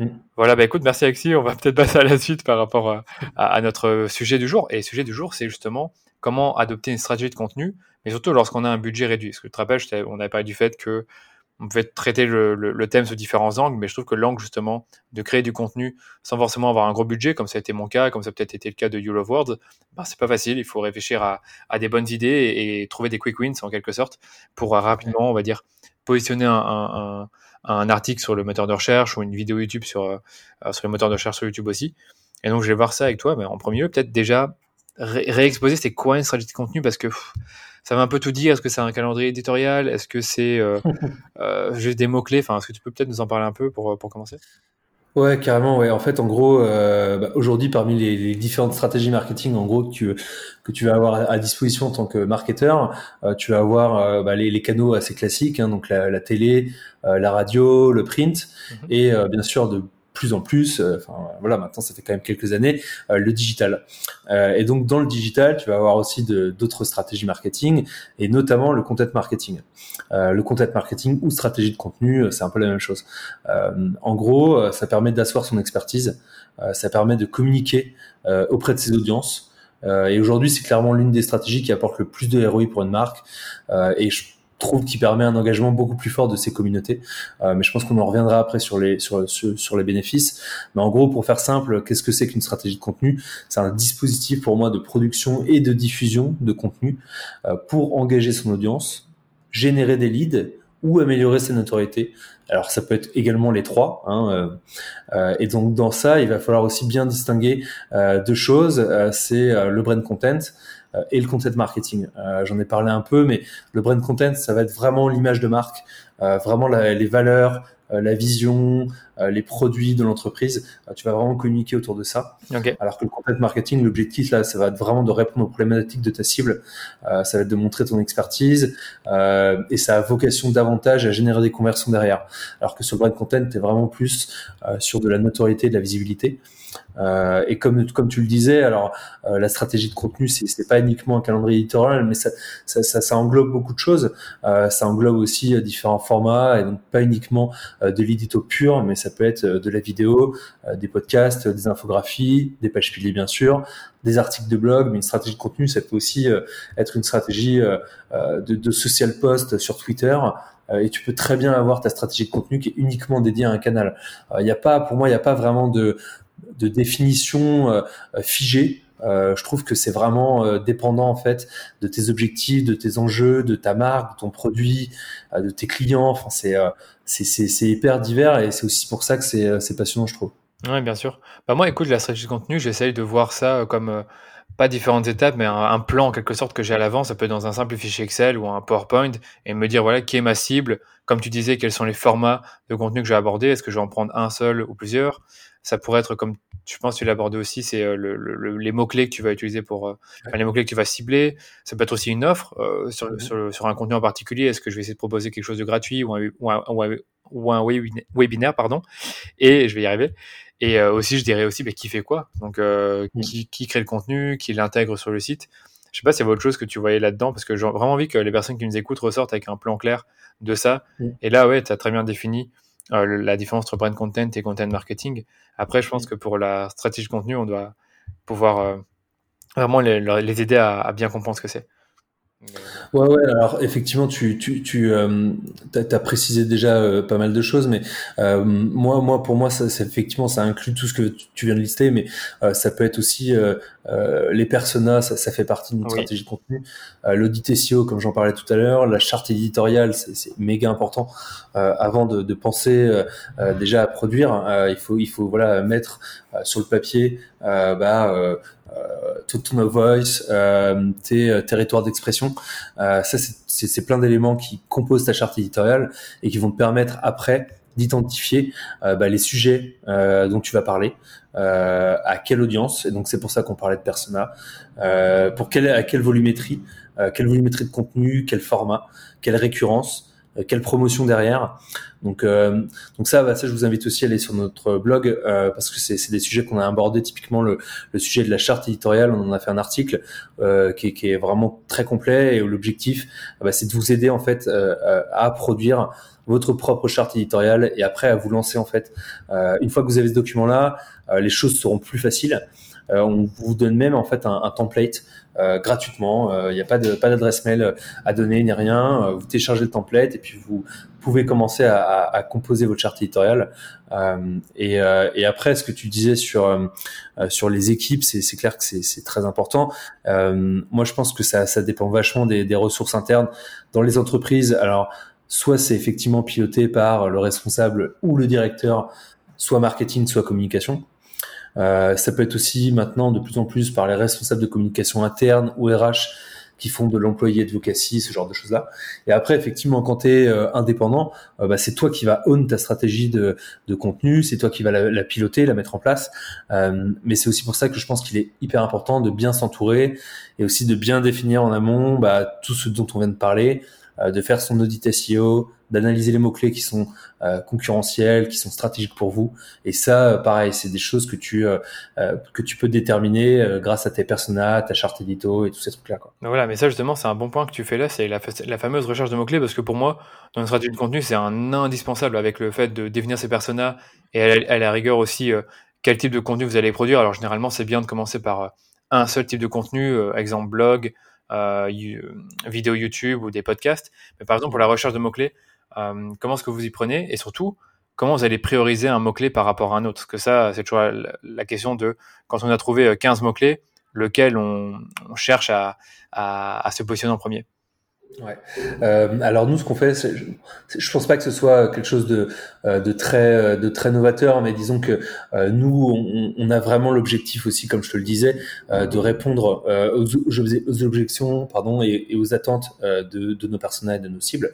Mm. Voilà, bah écoute, merci Alexis. On va peut-être passer à la suite par rapport à, notre sujet du jour. Et le sujet du jour, c'est justement comment adopter une stratégie de contenu, mais surtout lorsqu'on a un budget réduit. Parce que tu te rappelles, on avait parlé du fait que on pouvait traiter le, thème sous différents angles, mais je trouve que l'angle justement de créer du contenu sans forcément avoir un gros budget, comme ça a été mon cas, comme ça a peut-être été le cas de You Love Words, ben, c'est pas facile. Il faut réfléchir à, des bonnes idées et, trouver des quick wins en quelque sorte pour rapidement, on va dire, positionner un, article sur le moteur de recherche ou une vidéo YouTube sur, euh, sur le moteur de recherche sur YouTube aussi. Et donc, je vais voir ça avec toi. Mais en premier lieu, peut-être déjà réexposer c'est quoi une stratégie de contenu parce que ça va un peu tout dire. Est-ce que c'est un calendrier éditorial? Est-ce que c'est euh, euh, juste des mots-clés? Enfin, est-ce que tu peux peut-être nous en parler un peu pour, pour commencer? Ouais, carrément. Ouais. En fait, en gros, euh, bah, aujourd'hui, parmi les, les, différentes stratégies marketing, en gros, que tu, que tu vas avoir à disposition en tant que marketeur, euh, tu vas avoir euh, bah, les, les, canaux assez classiques, hein, donc la, la télé, euh, la radio, le print, mhm. et bien sûr de plus en plus, euh, voilà, maintenant ça fait quand même quelques années, euh, le digital. Euh, et donc dans le digital, tu vas avoir aussi d'autres stratégies marketing et notamment le content marketing. le content marketing ou stratégie de contenu, c'est un peu la même chose. en gros, ça permet d'asseoir son expertise, ça permet de communiquer auprès de ses audiences. et aujourd'hui, c'est clairement l'une des stratégies qui apporte le plus de ROI pour une marque. et je trouve qu'il permet un engagement beaucoup plus fort de ces communautés. Euh, mais je pense qu'on en reviendra après sur les sur, sur, les bénéfices. Mais en gros, pour faire simple, qu'est-ce que c'est qu'une stratégie de contenu? C'est un dispositif pour moi de production et de diffusion de contenu euh, pour engager son audience, générer des leads ou améliorer sa notoriété. Alors ça peut être également les trois. Hein, euh, euh et donc dans ça, il va falloir aussi bien distinguer euh, deux choses. c'est le brand content euh, et le content marketing. Euh, j'en ai parlé un peu, mais le brand content, ça va être vraiment l'image de marque, euh, vraiment les valeurs, la vision, les produits de l'entreprise. tu vas vraiment communiquer autour de ça. Alors que le content marketing, l'objectif là, ça va être vraiment de répondre aux problématiques de ta cible. ça va être de montrer ton expertise et ça a vocation davantage à générer des conversions derrière. Alors que sur le brand content, tu es vraiment plus sur de la notoriété, de la visibilité. Euh, et comme comme tu le disais, alors euh, la stratégie de contenu, c'est pas uniquement un calendrier éditorial, mais ça ça, ça, ça englobe beaucoup de choses. Euh, ça englobe aussi euh, différents formats et donc pas uniquement euh, de l'édito pur, mais ça peut être de la vidéo, des podcasts, des infographies, des pages piliers bien sûr, des articles de blog, mais une stratégie de contenu, ça peut aussi être une stratégie de, social post sur Twitter et tu peux très bien avoir ta stratégie de contenu qui est uniquement dédiée à un canal. Il n'y a pas, pour moi, il n'y a pas vraiment de, définition euh, euh, figée. Euh, je trouve que c'est vraiment dépendant en fait de tes objectifs, de tes enjeux, de ta marque, de ton produit, de tes clients. Enfin, c'est c'est hyper divers et c'est aussi pour ça que c'est passionnant, je trouve. Oui, bien sûr. Bah moi, écoute, la stratégie de contenu, j'essaye de voir ça comme pas différentes étapes, mais un, plan en quelque sorte que j'ai à l'avance. Ça peut être dans un simple fichier Excel ou un PowerPoint et me dire voilà qui est ma cible. Comme tu disais, quels sont les formats de contenu que je vais aborder. Est-ce que je vais en prendre un seul ou plusieurs? Ça pourrait être comme je pense que tu l'as aussi, c'est euh, le, les mots-clés que tu vas utiliser pour euh, les mots-clés que tu vas cibler. Ça peut être aussi une offre euh, sur, sur, sur, un contenu en particulier. Est-ce que je vais essayer de proposer quelque chose de gratuit ou un, ou un, ou un, webinaire, pardon? Et je vais y arriver. Et aussi, je dirais aussi, bah, qui fait quoi? Donc, qui, qui, crée le contenu, qui l'intègre sur le site. Je sais pas s'il y avait autre chose que tu voyais là-dedans, parce que j'ai vraiment envie que les personnes qui nous écoutent ressortent avec un plan clair de ça. Et là, ouais, tu as très bien défini la différence entre brand content et content marketing. Après, je pense que pour la stratégie de contenu, on doit pouvoir euh, vraiment les, les aider à, bien comprendre ce que c'est. Ouais, ouais, alors effectivement, tu, tu, tu euh, as, précisé déjà euh, pas mal de choses, mais euh, moi, moi, pour moi, ça, effectivement, ça inclut tout ce que tu viens de lister, mais euh, ça peut être aussi les personas, ça, ça fait partie d'une stratégie de contenu, l'audit SEO, comme j'en parlais tout à l'heure, la charte éditoriale, c'est méga important. avant de, de penser déjà à produire, il faut, il faut voilà mettre sur le papier, bah Tone of Voice, euh, tes euh, territoires d'expression. Euh, ça, c'est plein d'éléments qui composent ta charte éditoriale et qui vont te permettre après d'identifier bah, les sujets dont tu vas parler, à quelle audience. Et donc c'est pour ça qu'on parlait de persona. pour quelle, à quelle volumétrie, quelle volumétrie de contenu, quel format, quelle récurrence. Euh, quelle promotion derrière. Donc, euh, donc ça, bah, ça, je vous invite aussi à aller sur notre blog euh, parce que c'est des sujets qu'on a abordés. Typiquement, le, le, sujet de la charte éditoriale, on en a fait un article euh, qui, est, qui, est, vraiment très complet et l'objectif, bah, c'est de vous aider en fait à produire votre propre charte éditoriale et après à vous lancer en fait. une fois que vous avez ce document-là, les choses seront plus faciles. On vous donne même en fait un, un template euh, gratuitement. Il euh, n'y a pas de pas d'adresse mail à donner ni rien. Euh, vous téléchargez le template et puis vous pouvez commencer à, à, composer votre charte éditoriale. Et, et, après, ce que tu disais sur sur les équipes, c'est clair que c'est très important. moi, je pense que ça, ça dépend vachement des, des ressources internes dans les entreprises. Alors, soit c'est effectivement piloté par le responsable ou le directeur, soit marketing, soit communication. Euh, ça peut être aussi maintenant de plus en plus par les responsables de communication interne ou RH qui font de l'employé advocacy, ce genre de choses-là. Et après, effectivement, quand tu es euh, indépendant, euh, bah, c'est toi qui vas own ta stratégie de, de contenu, c'est toi qui vas la, la, piloter, la mettre en place. mais c'est aussi pour ça que je pense qu'il est hyper important de bien s'entourer et aussi de bien définir en amont bah, tout ce dont on vient de parler, de faire son audit SEO, d'analyser les mots-clés qui sont euh, concurrentiels, qui sont stratégiques pour vous. Et ça, euh, pareil, c'est des choses que tu, euh, que tu peux déterminer grâce à tes personas, ta charte édito et tous ces trucs-là. Voilà, mais ça justement, c'est un bon point que tu fais là, c'est la, fameuse recherche de mots-clés, parce que pour moi, dans une stratégie de contenu, c'est un indispensable avec le fait de définir ses personas et à la, rigueur aussi quel type de contenu vous allez produire. Alors généralement, c'est bien de commencer par un seul type de contenu, exemple blog, vidéo YouTube ou des podcasts. Mais par exemple, pour la recherche de mots-clés, comment est-ce que vous y prenez et surtout comment vous allez prioriser un mot-clé par rapport à un autre? Parce que ça, c'est toujours la, question de quand on a trouvé 15 euh, mots-clés, lequel on, cherche à, se positionner en premier. Ouais. Euh, alors nous, ce qu'on fait, je, je pense pas que ce soit quelque chose de, euh, de très euh, de très novateur, mais disons que euh, nous, on, on, a vraiment l'objectif aussi, comme je te le disais, de répondre aux, aux, objections, pardon, et, et aux attentes de, de, nos personnages de nos cibles.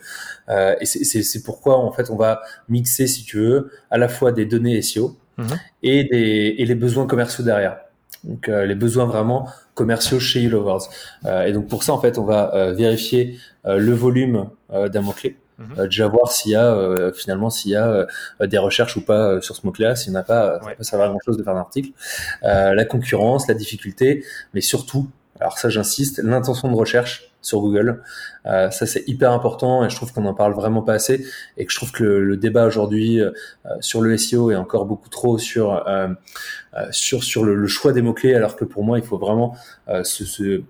et c'est pourquoi en fait, on va mixer, si tu veux, à la fois des données SEO mhm. et des et les besoins commerciaux derrière. Donc les besoins vraiment commerciaux chez YouLovers. Euh, et donc pour ça, en fait, on va euh, vérifier euh, le volume d'un mot-clé. Mhm. déjà voir s'il y a finalement s'il y a des recherches ou pas sur ce mot-clé s'il n'y en a pas ça ça va grand chose de faire un article la concurrence la difficulté mais surtout alors ça j'insiste l'intention de recherche sur Google. Euh, ça c'est hyper important et je trouve qu'on en parle vraiment pas assez et que je trouve que le, débat aujourd'hui euh, sur le SEO est encore beaucoup trop sur euh, sur sur le, choix des mots clés alors que pour moi il faut vraiment se,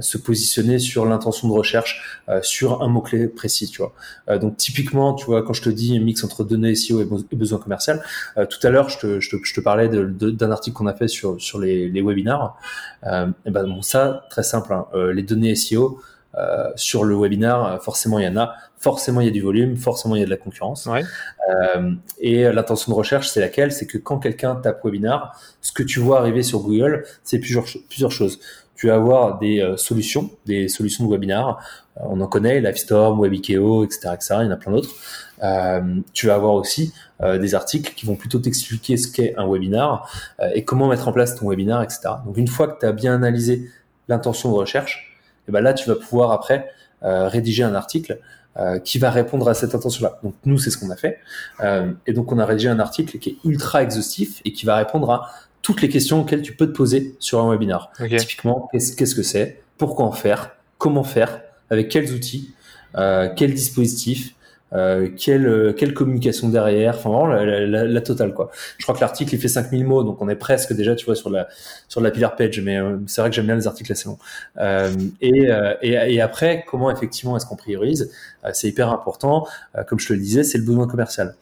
se positionner sur l'intention de recherche sur un mot clé précis tu vois. donc typiquement tu vois quand je te dis mix entre données SEO et, besoin commercial, tout à l'heure je te, je te, je te parlais d'un article qu'on a fait sur sur les, les webinars. et ben bon ça très simple hein, les données SEO euh, sur le webinar, euh, forcément il y en a, forcément il y a du volume, forcément il y a de la concurrence. Euh, et l'intention de recherche, c'est laquelle? C'est que quand quelqu'un tape webinar, ce que tu vois arriver sur Google, c'est plusieurs, plusieurs choses. Tu vas avoir des solutions, des solutions de webinar. on en connaît, Livestorm, Webikeo, etc., etc. Il y en a plein d'autres. tu vas avoir aussi des articles qui vont plutôt t'expliquer ce qu'est un webinar et comment mettre en place ton webinar, etc. Donc une fois que tu as bien analysé l'intention de recherche, et ben là, tu vas pouvoir après euh, rédiger un article euh, qui va répondre à cette intention-là. Donc nous, c'est ce qu'on a fait. Euh, et donc on a rédigé un article qui est ultra exhaustif et qui va répondre à toutes les questions auxquelles tu peux te poser sur un webinar. Typiquement, qu'est-ce que c'est? Pourquoi en faire? Comment faire? Avec quels outils? Quels dispositifs quelle, quelle communication derrière, enfin vraiment la, la, totale quoi. Je crois que l'article il fait 5000 mots, donc on est presque déjà tu vois sur la sur la pillar page, mais c'est vrai que j'aime bien les articles assez longs. Et, et, et, après, comment effectivement est-ce qu'on priorise? C'est hyper important. comme je te le disais, c'est le besoin commercial.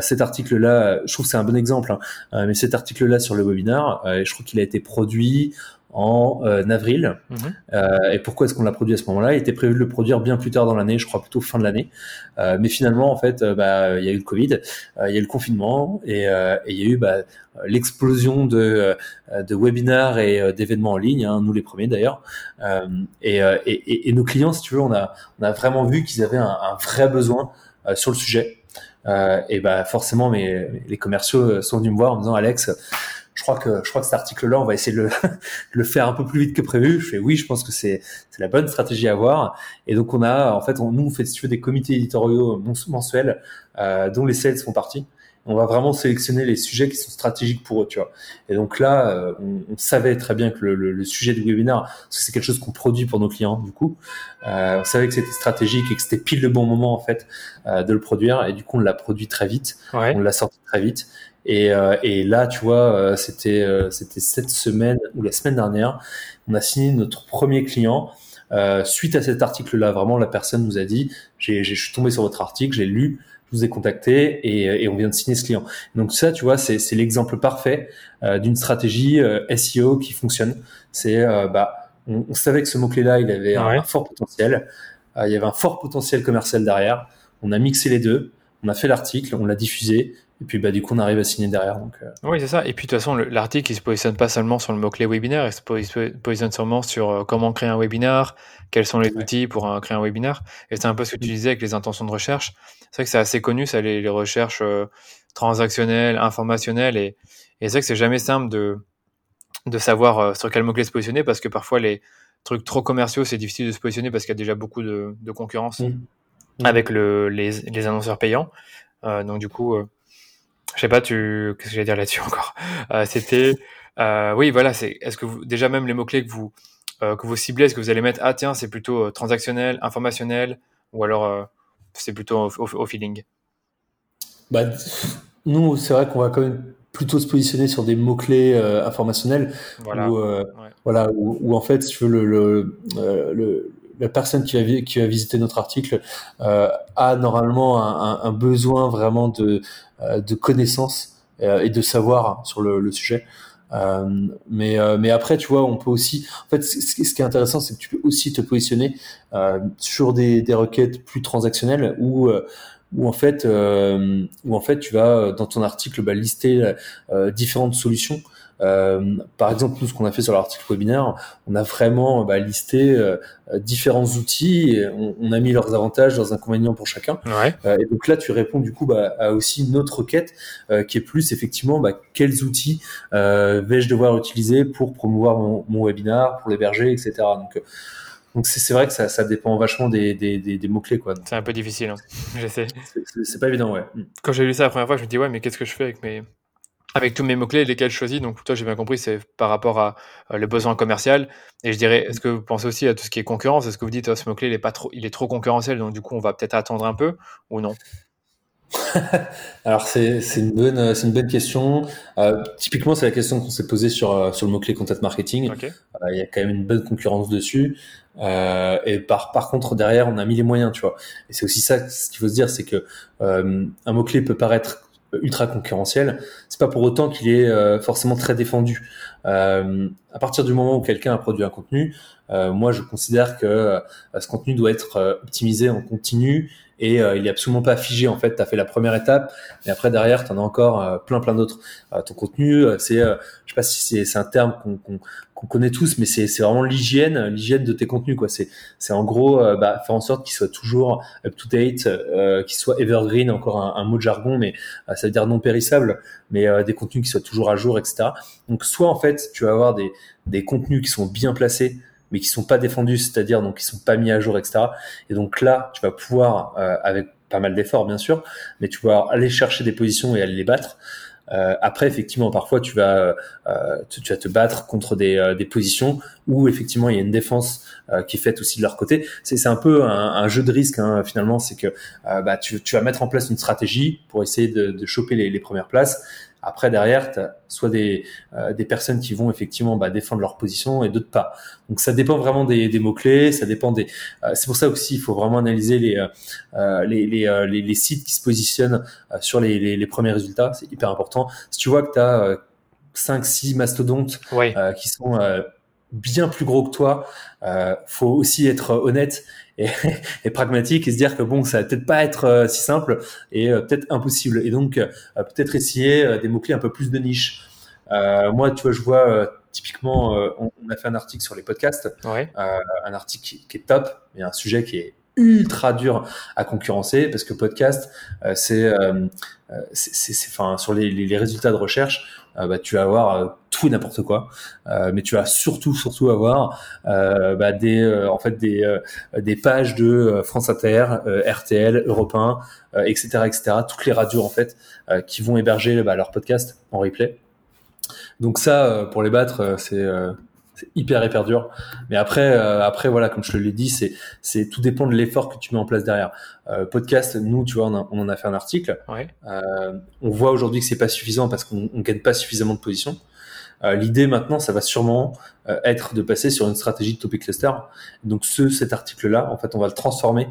cet article-là, je trouve que c'est un bon exemple, hein, mais cet article-là sur le webinaire, je trouve qu'il a été produit en euh, avril. Mhm. Euh, et pourquoi est-ce qu'on l'a produit à ce moment-là? Il était prévu de le produire bien plus tard dans l'année, je crois plutôt fin de l'année. Euh, mais finalement, en fait, bah, il y a eu le Covid, il y a eu le confinement et, il y a eu bah, l'explosion de, de webinars et d'événements en ligne, hein, nous les premiers d'ailleurs. Et, et, et, nos clients, si tu veux, on a, on a vraiment vu qu'ils avaient un, un, vrai besoin sur le sujet. et bah forcément, mais les commerciaux sont venus me voir en me disant Alex je crois que je crois que cet article-là, on va essayer de le, le, faire un peu plus vite que prévu. Je fais oui, je pense que c'est c'est la bonne stratégie à avoir. Et donc on a en fait, on, nous on fait si tu veux des comités éditoriaux mensuels euh, dont les sales font partie. On va vraiment sélectionner les sujets qui sont stratégiques pour eux, tu vois. Et donc là, euh, on, savait très bien que le, le, sujet du webinaire, parce que c'est quelque chose qu'on produit pour nos clients, du coup, euh, on savait que c'était stratégique et que c'était pile le bon moment en fait euh, de le produire. Et du coup, on l'a produit très vite, on l'a sorti très vite. Et, euh, et là, tu vois, euh, c'était euh, c'était cette semaine ou la semaine dernière, on a signé notre premier client. suite à cet article-là, vraiment, la personne nous a dit, j'ai, je suis tombé sur votre article, j'ai lu, je vous ai contacté et, et, on vient de signer ce client. Donc ça, tu vois, c'est, c'est l'exemple parfait d'une stratégie SEO qui fonctionne. C'est, bah, on, on, savait que ce mot-clé-là, il avait un, fort potentiel. il y avait un fort potentiel commercial derrière. On a mixé les deux. On a fait l'article, on l'a diffusé, et puis bah, du coup, on arrive à signer derrière. Donc, euh. Oui, c'est ça. Et puis de toute façon, l'article, il se positionne pas seulement sur le mot-clé webinaire, il se positionne sûrement sur euh, comment créer un webinaire, quels sont les outils pour euh, créer un webinaire. Et c'est un peu ce que tu disais avec les intentions de recherche. C'est vrai que c'est assez connu, ça, les, les recherches transactionnelles, informationnelles. Et, et c'est vrai que c'est jamais simple de, de savoir sur quel mot-clé se positionner parce que parfois, les trucs trop commerciaux, c'est difficile de se positionner parce qu'il y a déjà beaucoup de, de concurrence mmh. Avec le, les, les annonceurs payants. donc du coup je sais pas, tu, qu'est-ce que j'allais dire là-dessus encore? Euh, C'était, euh, oui, voilà, c'est, est-ce que vous, déjà même les mots clés que vous euh, que vous ciblez, est-ce que vous allez mettre, ah tiens, c'est plutôt transactionnel, informationnel, ou alors c'est plutôt au, feeling? Bah, nous, c'est vrai qu'on va quand même plutôt se positionner sur des mots clés informationnels, voilà, où, voilà, où, en fait, si tu veux le, le, le la personne qui va visiter notre article euh, a normalement un, besoin vraiment de, euh, connaissances euh, et de savoir sur le, sujet. Mais, après, tu vois, on peut aussi. En fait, ce, qui est intéressant, c'est que tu peux aussi te positionner sur des, des requêtes plus transactionnelles où où en fait, où en fait, tu vas dans ton article bah, lister différentes solutions euh, par exemple, nous, ce qu'on a fait sur l'article webinaire, on a vraiment bah, listé euh, différents outils, et on, a mis leurs avantages, leurs inconvénients pour chacun. Ouais. Euh, et donc là, tu réponds du coup bah, à aussi une autre requête qui est plus effectivement bah, quels outils vais-je devoir utiliser pour promouvoir mon, mon webinaire, pour l'héberger, etc. Donc donc c'est vrai que ça, ça, dépend vachement des, des, des, mots clés quoi. C'est un peu difficile, hein. j'essaie. C'est pas évident, ouais. Quand j'ai lu ça la première fois, je me dis ouais, mais qu'est-ce que je fais avec mes avec tous mes mots-clés, lesquels je choisis. Donc, toi, j'ai bien compris, c'est par rapport à le besoin commercial. Et je dirais, est-ce que vous pensez aussi à tout ce qui est concurrence? Est-ce que vous dites, oh, ce mot-clé, il est, pas trop, il est trop concurrentiel, donc du coup, on va peut-être attendre un peu ou non? Alors, c'est une, bonne, une bonne question. Euh, typiquement, c'est la question qu'on s'est posée sur, euh, sur le mot-clé content marketing. Euh, il y a quand même une bonne concurrence dessus. Euh, et par, par contre, derrière, on a mis les moyens, tu vois. Et c'est aussi ça, ce qu'il faut se dire, c'est que euh, un mot-clé peut paraître ultra concurrentiel, c'est pas pour autant qu'il est euh, forcément très défendu. Euh, à partir du moment où quelqu'un a produit un contenu, euh, moi je considère que ce contenu doit être optimisé en continu et il est absolument pas figé en fait. Tu as fait la première étape, et après derrière tu en as encore plein plein d'autres. ton contenu, c'est, je sais pas si c'est un terme qu'on qu'on connaît tous, mais c'est vraiment l'hygiène, l'hygiène de tes contenus quoi. C'est c'est en gros euh, bah, faire en sorte qu'ils soient toujours up to date, euh, qu'ils soient evergreen, encore un, un, mot de jargon, mais euh, ça veut dire non périssable, mais euh, des contenus qui soient toujours à jour, etc. Donc soit en fait tu vas avoir des des contenus qui sont bien placés, mais qui sont pas défendus, c'est-à-dire donc qui sont pas mis à jour, etc. Et donc là tu vas pouvoir avec pas mal d'efforts bien sûr, mais tu vas aller chercher des positions et aller les battre. après, effectivement, parfois tu vas, tu, vas te battre contre des, des positions où effectivement il y a une défense qui est faite aussi de leur côté. C'est un peu un, jeu de risque hein, finalement, c'est que bah, tu, tu, vas mettre en place une stratégie pour essayer de, de choper les, les premières places. Après, derrière, tu as soit des, euh, des personnes qui vont effectivement bah, défendre leur position et d'autres pas. Donc ça dépend vraiment des, des mots-clés, ça dépend des... Euh, c'est pour ça aussi, il faut vraiment analyser les, euh, les, les, les, les, sites qui se positionnent sur les, les, premiers résultats, c'est hyper important. Si tu vois que tu as 5-6 mastodontes qui sont bien plus gros que toi, faut aussi être honnête et, pragmatique et se dire que bon, ça va peut-être pas être euh, si simple et euh, peut-être impossible. Et donc, euh, peut-être essayer des mots-clés un peu plus de niche. moi, tu vois, je vois typiquement, on, a fait un article sur les podcasts, un article qui, est top, mais un sujet qui est ultra dur à concurrencer parce que podcast, c'est, c'est, enfin, sur les, les, résultats de recherche, euh, bah, tu vas avoir euh, tout et n'importe quoi, euh, mais tu vas surtout surtout avoir bah, des en fait des des pages de France Inter, RTL, Europe 1, etc etc. Toutes les radios en fait qui vont héberger bah, leur podcast en replay. Donc ça, pour les battre, c'est hyper hyper dur. Mais après, euh, après voilà, comme je te l'ai dit, c'est c'est tout dépend de l'effort que tu mets en place derrière. Euh, podcast, nous, tu vois, on, on, en a fait un article. Euh, on voit aujourd'hui que c'est pas suffisant parce qu'on on gagne pas suffisamment de position. Euh, l'idée maintenant, ça va sûrement euh, être de passer sur une stratégie de topic cluster. Donc ce cet article-là, en fait, on va le transformer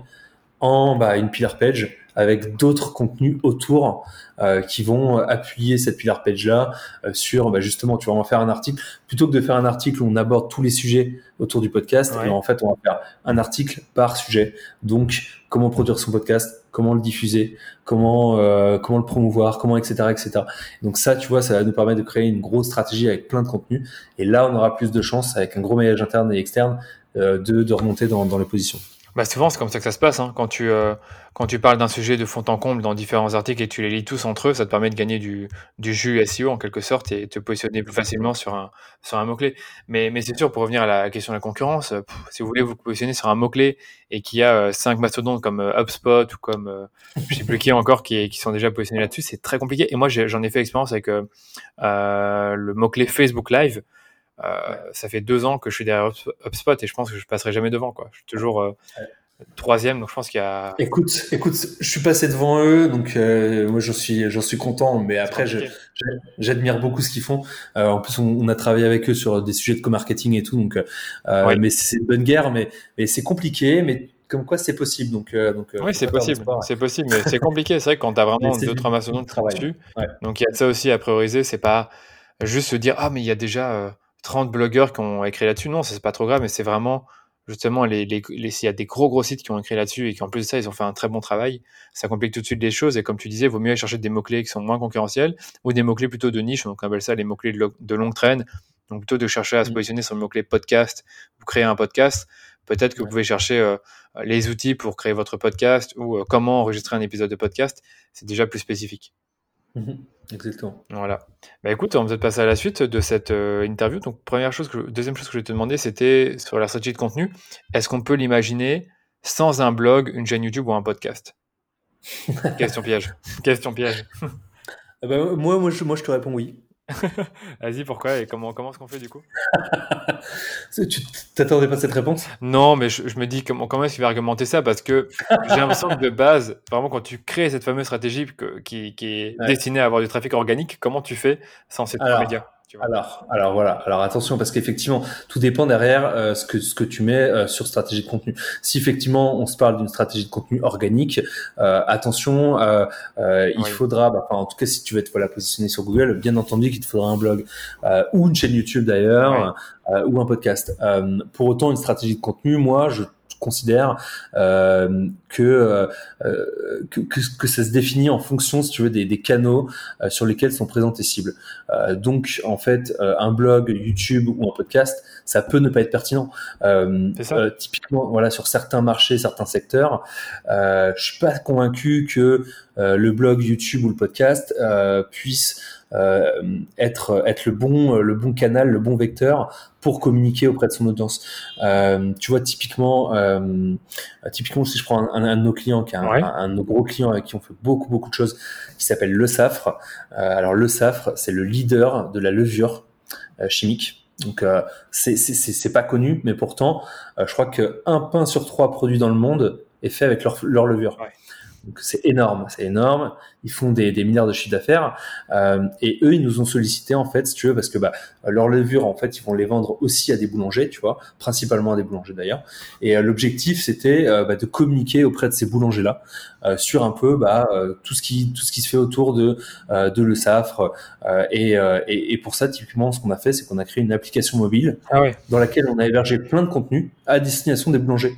en bah, une pillar page avec d'autres contenus autour euh, qui vont appuyer cette pillar page là euh, sur bah, justement tu vas en faire un article. Plutôt que de faire un article où on aborde tous les sujets autour du podcast et en fait on va faire un article par sujet. Donc comment produire son podcast comment le diffuser comment euh, comment le promouvoir comment etc etc donc ça tu vois ça va nous permettre de créer une grosse stratégie avec plein de contenus. Et là on aura plus de chances avec un gros maillage interne et externe de, de remonter dans, dans les positions bah souvent, c'est comme ça que ça se passe. Hein. Quand, tu, euh, quand tu parles d'un sujet de fond en comble dans différents articles et tu les lis tous entre eux, ça te permet de gagner du, du jus SEO en quelque sorte et te positionner plus facilement sur un, sur un mot-clé. Mais, mais c'est sûr, pour revenir à la question de la concurrence, si vous voulez vous positionner sur un mot-clé et qu'il y a euh, cinq mastodontes comme euh, HubSpot ou comme euh, je sais plus qui encore qui, qui sont déjà positionnés là-dessus, c'est très compliqué. Et moi, j'en ai, fait expérience avec le mot-clé Facebook Live. Euh, ça fait deux ans que je suis derrière HubSpot et je pense que je passerai jamais devant. Quoi. Je suis toujours euh, troisième, donc je pense qu'il y a. Écoute, écoute, je suis passé devant eux, donc euh, moi j'en suis, j'en suis content. Mais après, j'admire beaucoup ce qu'ils font. en plus, on, a travaillé avec eux sur des sujets de co-marketing et tout, donc. Mais c'est une bonne guerre, mais, mais c'est compliqué, mais comme quoi c'est possible. Donc, donc, oui, c'est possible, c'est possible, mais c'est compliqué. C'est vrai que quand tu as vraiment deux, trois mastodontes dessus, donc il y a ça aussi à prioriser. C'est pas juste se dire ah mais il y a déjà 30 blogueurs qui ont écrit là-dessus. Non, c'est pas trop grave, mais c'est vraiment justement les, les, s'il y a des gros gros sites qui ont écrit là-dessus et qui en plus de ça ils ont fait un très bon travail, ça complique tout de suite les choses et comme tu disais, il vaut mieux aller chercher des mots clés qui sont moins concurrentiels ou des mots clés plutôt de niche, donc on appelle ça les mots clés de, longue traîne. Donc plutôt de chercher à se mmh. positionner sur le mot clé podcast ou créer un podcast. Peut-être que vous pouvez chercher euh, les outils pour créer votre podcast ou euh, comment enregistrer un épisode de podcast. C'est déjà plus spécifique. Exactement. Voilà. Bah écoute, on va peut-être passer à la suite de cette euh, interview. Donc, première chose que deuxième chose que je vais te demander, c'était sur la stratégie de contenu. Est-ce qu'on peut l'imaginer sans un blog, une chaîne YouTube ou un podcast? Question piège. Question piège. Ah bah, moi, moi, je, moi, je te réponds oui. Vas-y, pourquoi et comment, comment est-ce qu'on fait du coup? Tu t'attendais pas à cette réponse? Non, mais je, me dis comment, comment est-ce qu'il va argumenter ça? Parce que j'ai l'impression que de base, vraiment, quand tu crées cette fameuse stratégie qui, est destinée à avoir du trafic organique, comment tu fais sans ces médias? Alors, alors voilà. Alors attention parce qu'effectivement, tout dépend derrière euh, ce que ce que tu mets euh, sur stratégie de contenu. Si effectivement on se parle d'une stratégie de contenu organique, euh, attention, il faudra, bah, en tout cas si tu veux être voilà positionner sur Google, bien entendu qu'il te faudra un blog ou une chaîne YouTube d'ailleurs ou un podcast. pour autant, une stratégie de contenu, moi je considère euh, que, euh, que, que, ça se définit en fonction, si tu veux, des, des canaux euh, sur lesquels sont présentes tes cibles. Donc, en fait, un blog, YouTube ou un podcast, ça peut ne pas être pertinent. typiquement, voilà, sur certains marchés, certains secteurs, je suis pas convaincu que le blog, YouTube ou le podcast puisse être être le bon le bon canal, le bon vecteur pour communiquer auprès de son audience. tu vois typiquement typiquement si je prends un, de nos clients qui est un, de nos gros clients avec qui on fait beaucoup beaucoup de choses qui s'appelle Le Safre. alors Le Safre, c'est le leader de la levure chimique. Donc euh, c'est pas connu, mais pourtant, euh, je crois qu'un pain sur trois produits dans le monde est fait avec leur, leur levure. Donc c'est énorme, c'est énorme. Ils font des, des milliards de chiffres d'affaires euh, et eux ils nous ont sollicité en fait, si tu veux, parce que bah, leur levure en fait ils vont les vendre aussi à des boulangers, tu vois, principalement à des boulangers d'ailleurs. Et euh, l'objectif c'était euh, bah, de communiquer auprès de ces boulangers là sur un peu bah, tout ce qui tout ce qui se fait autour de de le Safre. Et, et, et, pour ça typiquement ce qu'on a fait c'est qu'on a créé une application mobile ah dans laquelle on a hébergé plein de contenus à destination des boulangers.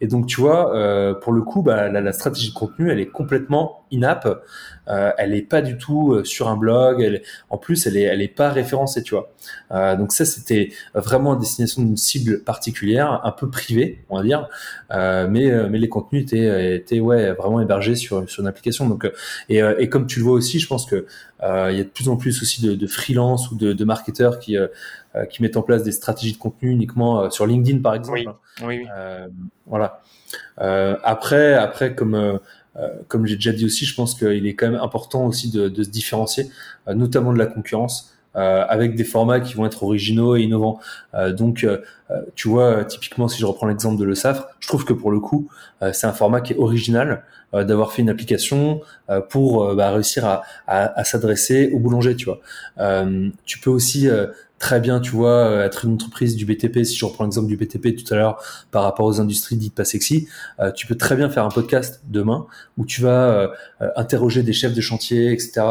Et donc, tu vois, euh, pour le coup, bah, la, stratégie de contenu, elle est complètement in-app. Euh, elle est pas du tout euh, sur un blog. Elle, en plus, elle est, elle est pas référencée, tu vois. Euh, donc ça, c'était vraiment à destination d'une cible particulière, un peu privée, on va dire. Euh, mais, mais les contenus étaient, étaient ouais, vraiment hébergés sur, sur une application. Donc, et, et comme tu le vois aussi, je pense que il y a de plus en plus aussi de, de freelance ou de, de marketeurs qui qui mettent en place des stratégies de contenu uniquement sur LinkedIn, par exemple. Oui. oui. voilà. après, après, comme euh, comme j'ai déjà dit aussi, je pense qu'il est quand même important aussi de, de se différencier, euh, notamment de la concurrence. Euh, avec des formats qui vont être originaux et innovants. Euh, donc, euh, tu vois, typiquement, si je reprends l'exemple de Le Safre, je trouve que pour le coup, c'est un format qui est original, d'avoir fait une application pour bah, réussir à, à, à s'adresser au boulanger, tu vois. tu peux aussi très bien, tu vois, euh, être une entreprise du BTP, si je reprends l'exemple du BTP tout à l'heure par rapport aux industries dites pas sexy, euh, tu peux très bien faire un podcast demain où tu vas euh, interroger des chefs de chantier, etc.,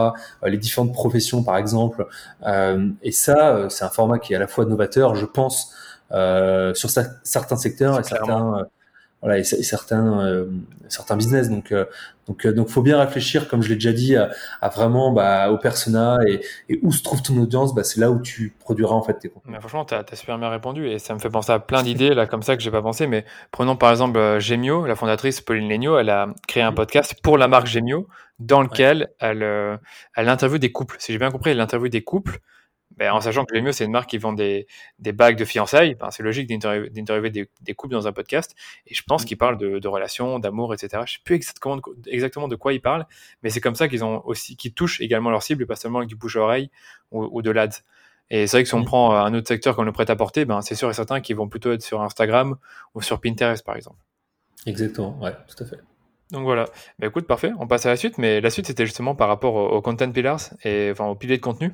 les différentes professions par exemple. et ça, c'est un format qui est à la fois novateur, je pense, sur certains secteurs et certains voilà et, certains euh, certains business. Donc euh, donc euh, donc faut bien réfléchir comme je l'ai déjà dit à, vraiment bah, au persona et, et, où se trouve ton audience bah, c'est là où tu produiras en fait tes contenus. Mais franchement tu as, super bien répondu et ça me fait penser à plein d'idées là comme ça que j'ai pas pensé. Mais prenons par exemple Gemio la fondatrice Pauline Legno elle a créé un podcast pour la marque Gemio dans lequel elle elle interviewe des couples. Si j'ai bien compris elle interviewe des couples ben, en sachant que mieux c'est une marque qui vend des, des bagues de fiançailles, ben, c'est logique d'interviewer des, des, couples dans un podcast. Et je pense mm. qu'ils parlent de, de relations, d'amour, etc. Je sais plus exactement, exactement de quoi ils parlent, mais c'est comme ça qu'ils ont aussi, qu'ils touchent également leur cible, pas seulement avec du bouche à oreille ou, ou de l'ads. Et c'est vrai que si on mm. prend un autre secteur comme le prêt-à-porter, ben, c'est sûr et certain qu'ils vont plutôt être sur Instagram ou sur Pinterest, par exemple. Exactement, ouais, tout à fait. Donc voilà. Ben, écoute, parfait. On passe à la suite, mais la suite, c'était justement par rapport aux, content pillars et enfin aux piliers de contenu.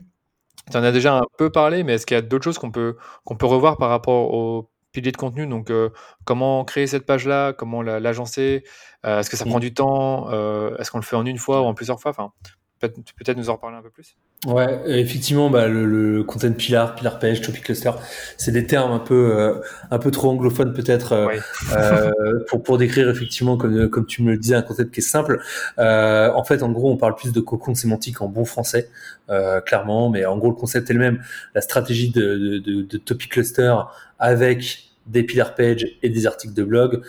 Tu en as déjà un peu parlé, mais est-ce qu'il y a d'autres choses qu'on peut, qu'on peut revoir par rapport au pilier de contenu? Donc, euh, comment créer cette page-là? Comment l'agencer? Euh, Est-ce que ça mmh. prend du temps? Euh, Est-ce qu'on le fait en une fois ou en plusieurs fois? Enfin, Peut-être nous en reparler un peu plus Ouais, effectivement, bah, le, le, content pillar, pillar page, topic cluster, c'est des termes un peu euh, un peu trop anglophones peut-être euh, euh, pour pour décrire effectivement comme comme tu me le disais un concept qui est simple. en fait, en gros, on parle plus de cocon sémantique en bon français, clairement, mais en gros le concept est le même. La stratégie de, de, de, topic cluster avec des pillar pages et des articles de blog,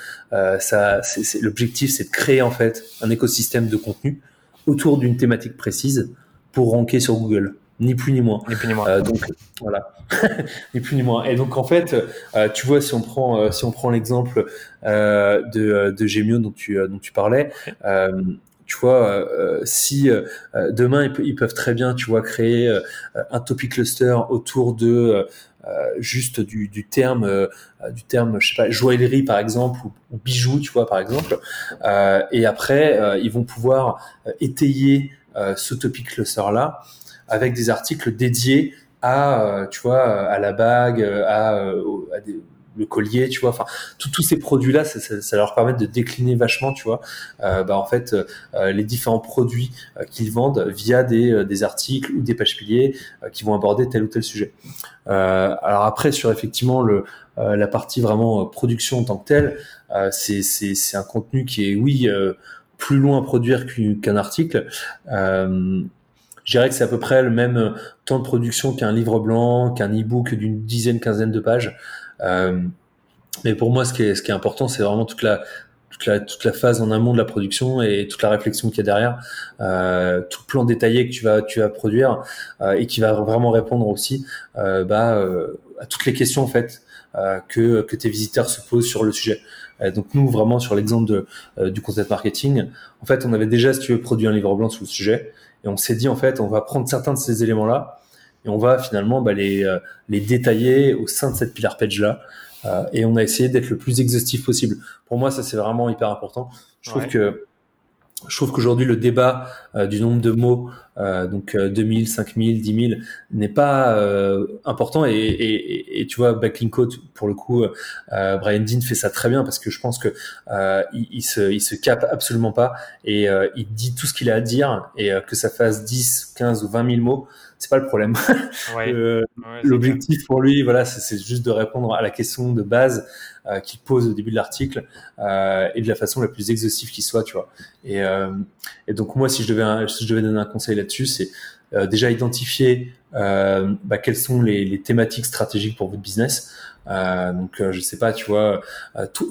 ça, c'est l'objectif, c'est de créer en fait un écosystème de contenu autour d'une thématique précise pour ranker sur Google. Ni plus ni moins. Ni plus ni moins. Euh, donc voilà, ni plus ni moins. Et donc en fait, euh, tu vois, si on prend euh, si on prend l'exemple de de Gemio dont tu dont tu parlais, tu vois, si demain ils, peuvent très bien, tu vois, créer un topic cluster autour de juste du, du terme du terme je sais pas joaillerie par exemple ou, ou bijoux tu vois par exemple et après ils vont pouvoir étayer ce topic cluster là avec des articles dédiés à euh, tu vois à la bague à, le collier, tu vois, enfin tous ces produits-là, ça, leur permet de décliner vachement, tu vois, euh, bah, en fait euh, les différents produits euh, qu'ils vendent via des, articles ou des pages piliers qui vont aborder tel ou tel sujet. alors après sur effectivement le la partie vraiment production en tant que telle, c'est un contenu qui est oui plus loin à produire qu'un article. Euh, je dirais que c'est à peu près le même temps de production qu'un livre blanc, qu'un e-book d'une dizaine, quinzaine de pages. Euh, mais pour moi, ce qui est, ce qui est important, c'est vraiment toute la, toute la, toute la phase en amont de la production et toute la réflexion qu'il y a derrière, euh, tout le plan détaillé que tu vas, tu vas produire euh, et qui va vraiment répondre aussi euh, bah, euh, à toutes les questions en fait euh, que, que tes visiteurs se posent sur le sujet. Donc nous vraiment sur l'exemple de, du content marketing, en fait on avait déjà si tu veux produit un livre blanc sur le sujet et on s'est dit en fait on va prendre certains de ces éléments là et on va finalement bah, les, les détailler au sein de cette pillar page là. Euh, et on a essayé d'être le plus exhaustif possible. Pour moi, ça c'est vraiment hyper important. Je trouve que je trouve qu'aujourd'hui le débat euh, du nombre de mots, euh, donc 2000, 5000, 10 000, n'est pas euh, important. Et, et, et, tu vois, Backlink Code, pour le coup, Brian Dean fait ça très bien parce que je pense que il, il, se, il se cape absolument pas et il dit tout ce qu'il a à dire et que ça fasse 10, 15 ou 20 000 mots, c'est pas le problème. Ouais. L'objectif pour lui, voilà, c'est juste de répondre à la question de base qu'il pose au début de l'article euh, et de la façon la plus exhaustive qui soit, tu vois. Et, euh, et donc moi, si je devais, si je devais donner un conseil là-dessus, c'est euh, déjà identifier euh, bah, quelles sont les, les, thématiques stratégiques pour votre business. donc je sais pas, tu vois,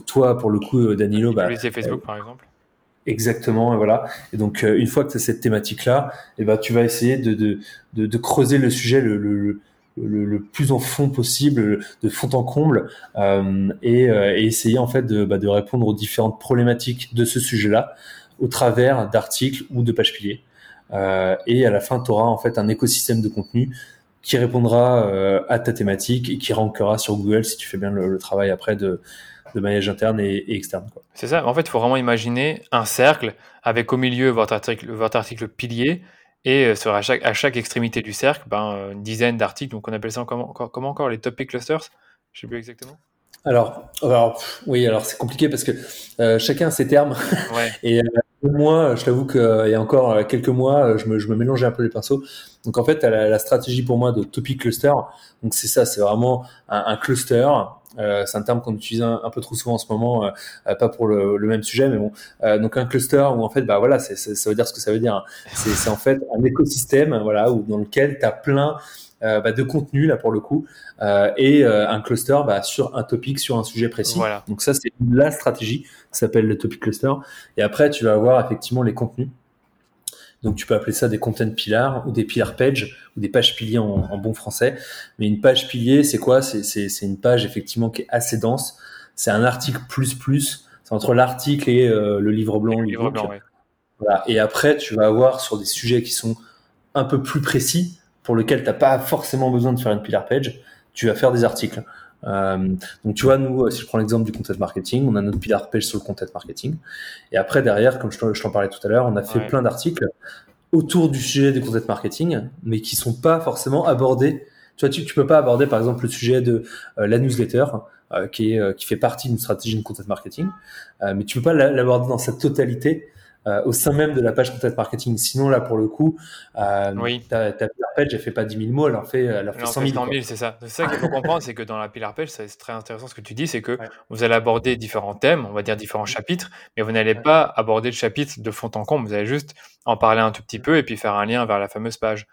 toi pour le coup, Danilo, bah, Facebook par exemple. Exactement, voilà. Et donc, euh, une fois que tu as cette thématique-là, et eh ben, tu vas essayer de, de, de, de creuser le sujet le, le, le, plus en fond possible, de fond en comble, euh, et, euh, et, essayer en fait de, bah, de répondre aux différentes problématiques de ce sujet-là au travers d'articles ou de pages piliers. Euh, et à la fin, tu auras en fait un écosystème de contenu qui répondra à ta thématique et qui rankera sur Google si tu fais bien le, travail après de, de maillage interne et, externe. C'est ça. En fait, il faut vraiment imaginer un cercle avec au milieu votre article, votre article pilier et euh, sur à chaque, à chaque extrémité du cercle, ben, une dizaine d'articles. Donc, on appelle ça comment, comment encore les topic clusters? Je sais plus exactement. Alors, alors oui, alors c'est compliqué parce que euh, chacun a ses termes. Ouais. et euh, moi, je t'avoue qu'il y a encore quelques mois, je me, je me mélangeais un peu les pinceaux. Donc en fait, la, la stratégie pour moi de topic cluster, donc c'est ça, c'est vraiment un, un cluster euh, c'est un terme qu'on utilise un, peu trop souvent en ce moment, euh, euh, pas pour le, le, même sujet, mais bon. donc un cluster où en fait, bah voilà, c'est, ça veut dire ce que ça veut dire. Hein. C'est, c'est en fait un écosystème, voilà, où dans lequel tu as plein bah, de contenu là pour le coup, et un cluster bah, sur un topic, sur un sujet précis. Voilà. Donc ça, c'est la stratégie, qui s'appelle le topic cluster. Et après, tu vas avoir effectivement les contenus. Donc tu peux appeler ça des content pillars ou des pillar pages ou des pages piliers en, bon français. Mais une page pilier, c'est quoi? C'est une page effectivement qui est assez dense. C'est un article plus plus. C'est entre l'article et euh, le livre blanc. Le livre blanc voilà. Et après, tu vas avoir sur des sujets qui sont un peu plus précis, pour lesquels tu n'as pas forcément besoin de faire une pillar page, tu vas faire des articles. Euh, donc tu vois, nous, si je prends l'exemple du content marketing, on a notre pillar page sur le content marketing. Et après, derrière, comme je t'en parlais tout à l'heure, on a fait plein d'articles autour du sujet du content marketing, mais qui sont pas forcément abordés. Tu vois, tu, tu peux pas aborder, par exemple, le sujet de euh, la newsletter, euh, qui, est, qui fait partie d'une stratégie de content marketing, mais tu peux pas l'aborder dans sa totalité euh, au sein même de la page content marketing. Sinon, là, pour le coup, euh, oui. ta, ta pillar page, elle fait pas 10 000 mots, elle en fait, elle en fait 100 000. c'est ça. C'est ça qu'il faut comprendre, c'est que dans la pillar page, c'est très intéressant ce que tu dis, c'est que vous allez aborder différents thèmes, on va dire différents chapitres, mais vous n'allez pas aborder le chapitre de fond en comble, vous allez juste en parler un tout petit peu et puis faire un lien vers la fameuse page.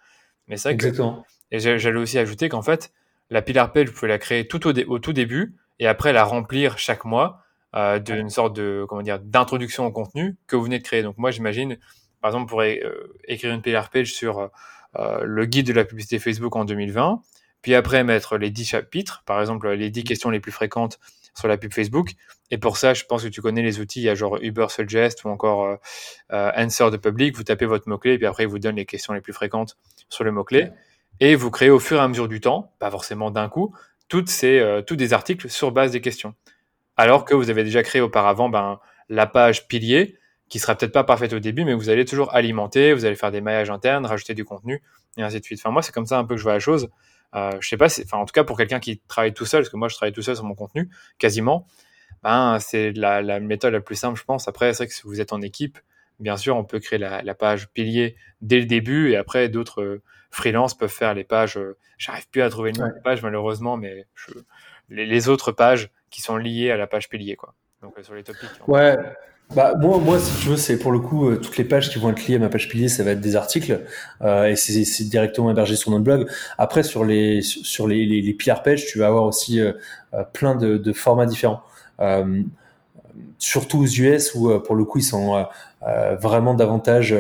Mais ça, Exactement. Et j'allais aussi ajouter qu'en fait, la pillar page, vous pouvez la créer tout au, au tout début et après la remplir chaque mois euh, d'une sorte de comment dire d'introduction au contenu que vous venez de créer. Donc moi j'imagine par exemple pour euh, écrire une PR page sur euh, le guide de la publicité Facebook en 2020, puis après mettre les 10 chapitres, par exemple les 10 questions les plus fréquentes sur la pub Facebook. Et pour ça, je pense que tu connais les outils, il y a genre Uber Suggest ou encore Answer the Public. Vous tapez votre mot-clé et puis après, il vous donne les questions les plus fréquentes sur le mot-clé. Et vous créez au fur et à mesure du temps, pas forcément d'un coup, toutes ces, tous des articles sur base des questions alors que vous avez déjà créé auparavant ben, la page pilier, qui sera peut-être pas parfaite au début, mais vous allez toujours alimenter, vous allez faire des maillages internes, rajouter du contenu, et ainsi de suite. Enfin, moi, c'est comme ça un peu que je vois la chose. Euh, je sais pas, enfin, en tout cas, pour quelqu'un qui travaille tout seul, parce que moi, je travaille tout seul sur mon contenu, quasiment, ben, c'est la, la, méthode la plus simple, je pense. Après, c'est vrai que si vous êtes en équipe, bien sûr, on peut créer la, la page pilier dès le début, et après, d'autres euh, freelances peuvent faire les pages. Euh, j'arrive plus à trouver une ouais. page, malheureusement, mais je, les, les autres pages, qui sont liés à la page pilier, quoi. Donc euh, sur les topics. Ouais. Bah, moi, moi, si tu veux, c'est pour le coup, euh, toutes les pages qui vont être liées à ma page pilier, ça va être des articles, euh, et c'est directement hébergé sur notre blog. Après, sur les, sur les, les, les pillar pages, tu vas avoir aussi euh, euh plein de, de, formats différents. Surtout aux US où pour le coup ils sont vraiment davantage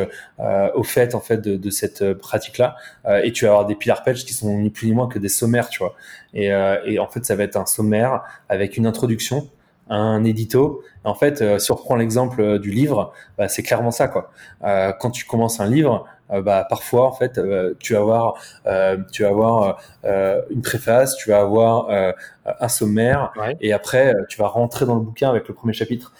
au fait en fait de, cette pratique là et tu vas avoir des pillar pages qui sont ni plus ni moins que des sommaires tu vois et, en fait ça va être un sommaire avec une introduction un édito. En fait, euh, si on reprend l'exemple du livre, bah, c'est clairement ça. Quoi. Euh, quand tu commences un livre, euh, bah, parfois, en fait, tu vas avoir, tu vas avoir une préface, tu vas avoir un sommaire, et après, tu vas rentrer dans le bouquin avec le premier chapitre.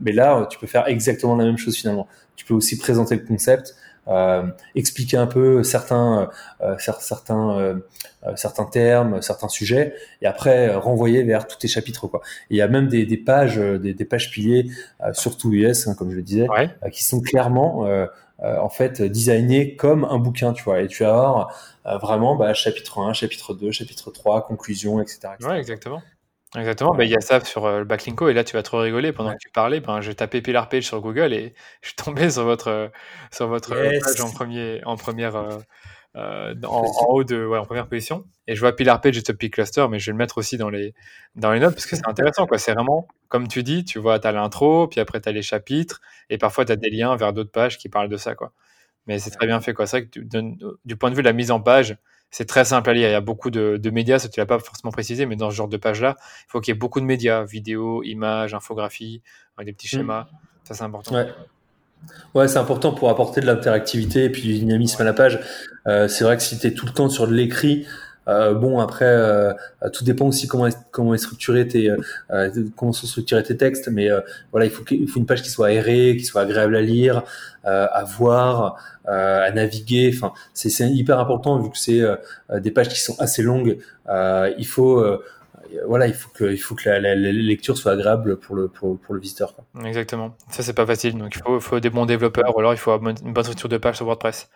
mais là, tu peux faire exactement la même chose finalement. Tu peux aussi présenter le concept, euh, expliquer un peu certains euh, certains euh, certains termes, certains sujets, et après renvoyer vers tous tes chapitres quoi. il y a même des, des pages des, des, pages piliers, surtout US hein, comme je le disais, qui sont clairement en fait designées comme un bouquin, tu vois. Et tu vas avoir vraiment bah, chapitre 1, chapitre 2, chapitre 3, conclusion, etc. etc. Ouais, exactement. Exactement, bah, il y a ça sur euh, le backlinko et là tu vas trop rigoler pendant que tu parlais, ben, j'ai tapé Pillar Page sur Google et je suis tombé sur votre, euh, sur votre page en, premier, en première, euh, en, haut de, ouais, en première position. Et je vois Pillar Page et Topic Cluster, mais je vais le mettre aussi dans les, dans les notes parce que c'est intéressant, quoi. C'est vraiment, comme tu dis, tu vois, tu as l'intro, puis après tu as les chapitres et parfois tu as des liens vers d'autres pages qui parlent de ça, quoi. Mais c'est très bien fait, quoi. C'est vrai que du point de vue de la mise en page, c'est très simple à lire. Il y a beaucoup de, médias, ça tu l'as pas forcément précisé, mais dans ce genre de page-là, il faut qu'il y ait beaucoup de médias, vidéos, images, infographie, des petits mm. schémas. Ça, c'est important. Ouais. Ouais, c'est important pour apporter de l'interactivité et puis du dynamisme à la page. Euh, c'est vrai que si tu es tout le temps sur de l'écrit, euh, bon après euh, tout dépend aussi comment est, comment est structuré tes euh, comment sont structurés tes textes mais voilà il faut il faut une page qui soit aérée qui soit agréable à lire à voir à naviguer enfin c'est c'est hyper important vu que c'est des pages qui sont assez longues il faut voilà, il faut que, il faut que la, lecture soit agréable pour le, pour, le visiteur. Exactement. Ça, c'est pas facile. Donc, il faut, faut, des bons développeurs ou alors il faut une bonne structure de page sur WordPress.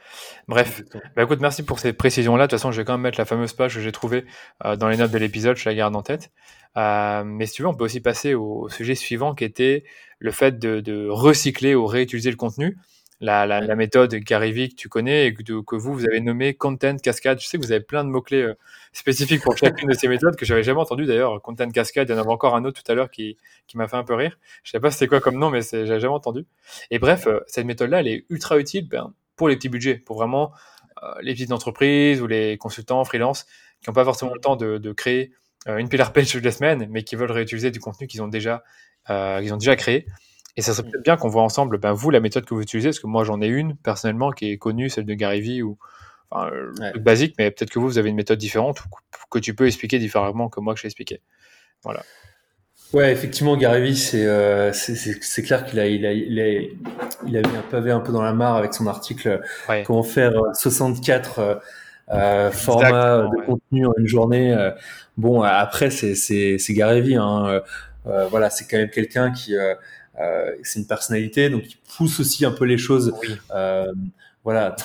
Bref. Bah, écoute, merci pour ces précisions-là. De toute façon, je vais quand même mettre la fameuse page que j'ai trouvée euh, dans les notes de l'épisode. Je la garde en tête. Euh, mais si tu veux, on peut aussi passer au, sujet suivant qui était le fait de, de recycler ou réutiliser le contenu la, la, la méthode Gary que tu connais et que, que, vous, vous avez nommé Content Cascade. Je sais que vous avez plein de mots-clés euh, spécifiques pour chacune de ces méthodes que j'avais jamais entendu d'ailleurs. Content Cascade, il y en avait encore un autre tout à l'heure qui, qui m'a fait un peu rire. Je sais pas c'était quoi comme nom, mais j'avais jamais entendu. Et bref, euh, cette méthode-là, elle est ultra utile ben, pour les petits budgets, pour vraiment euh, les petites entreprises ou les consultants freelance qui n'ont pas forcément le temps de, de créer une pillar page toutes les semaines, mais qui veulent réutiliser du contenu qu'ils ont déjà, qu'ils ont déjà créé. Et ça serait peut-être bien qu'on voit ensemble, ben, vous, la méthode que vous utilisez, parce que moi, j'en ai une, personnellement, qui est connue, celle de Gary Vee, ou enfin, basique, mais peut-être que vous, vous avez une méthode différente, ou que tu peux expliquer différemment que moi que j'ai expliqué. Voilà. Ouais, effectivement, Gary Vee, c'est euh, c'est clair qu'il a il a, il a il a mis un pavé un peu dans la mare avec son article comment faire 64 euh, euh, formats de contenu en une journée. bon, après c'est c'est c'est Gary Vee, hein, voilà, c'est quand même quelqu'un qui euh, c'est une personnalité, donc il pousse aussi un peu les choses. Oui. Euh, voilà.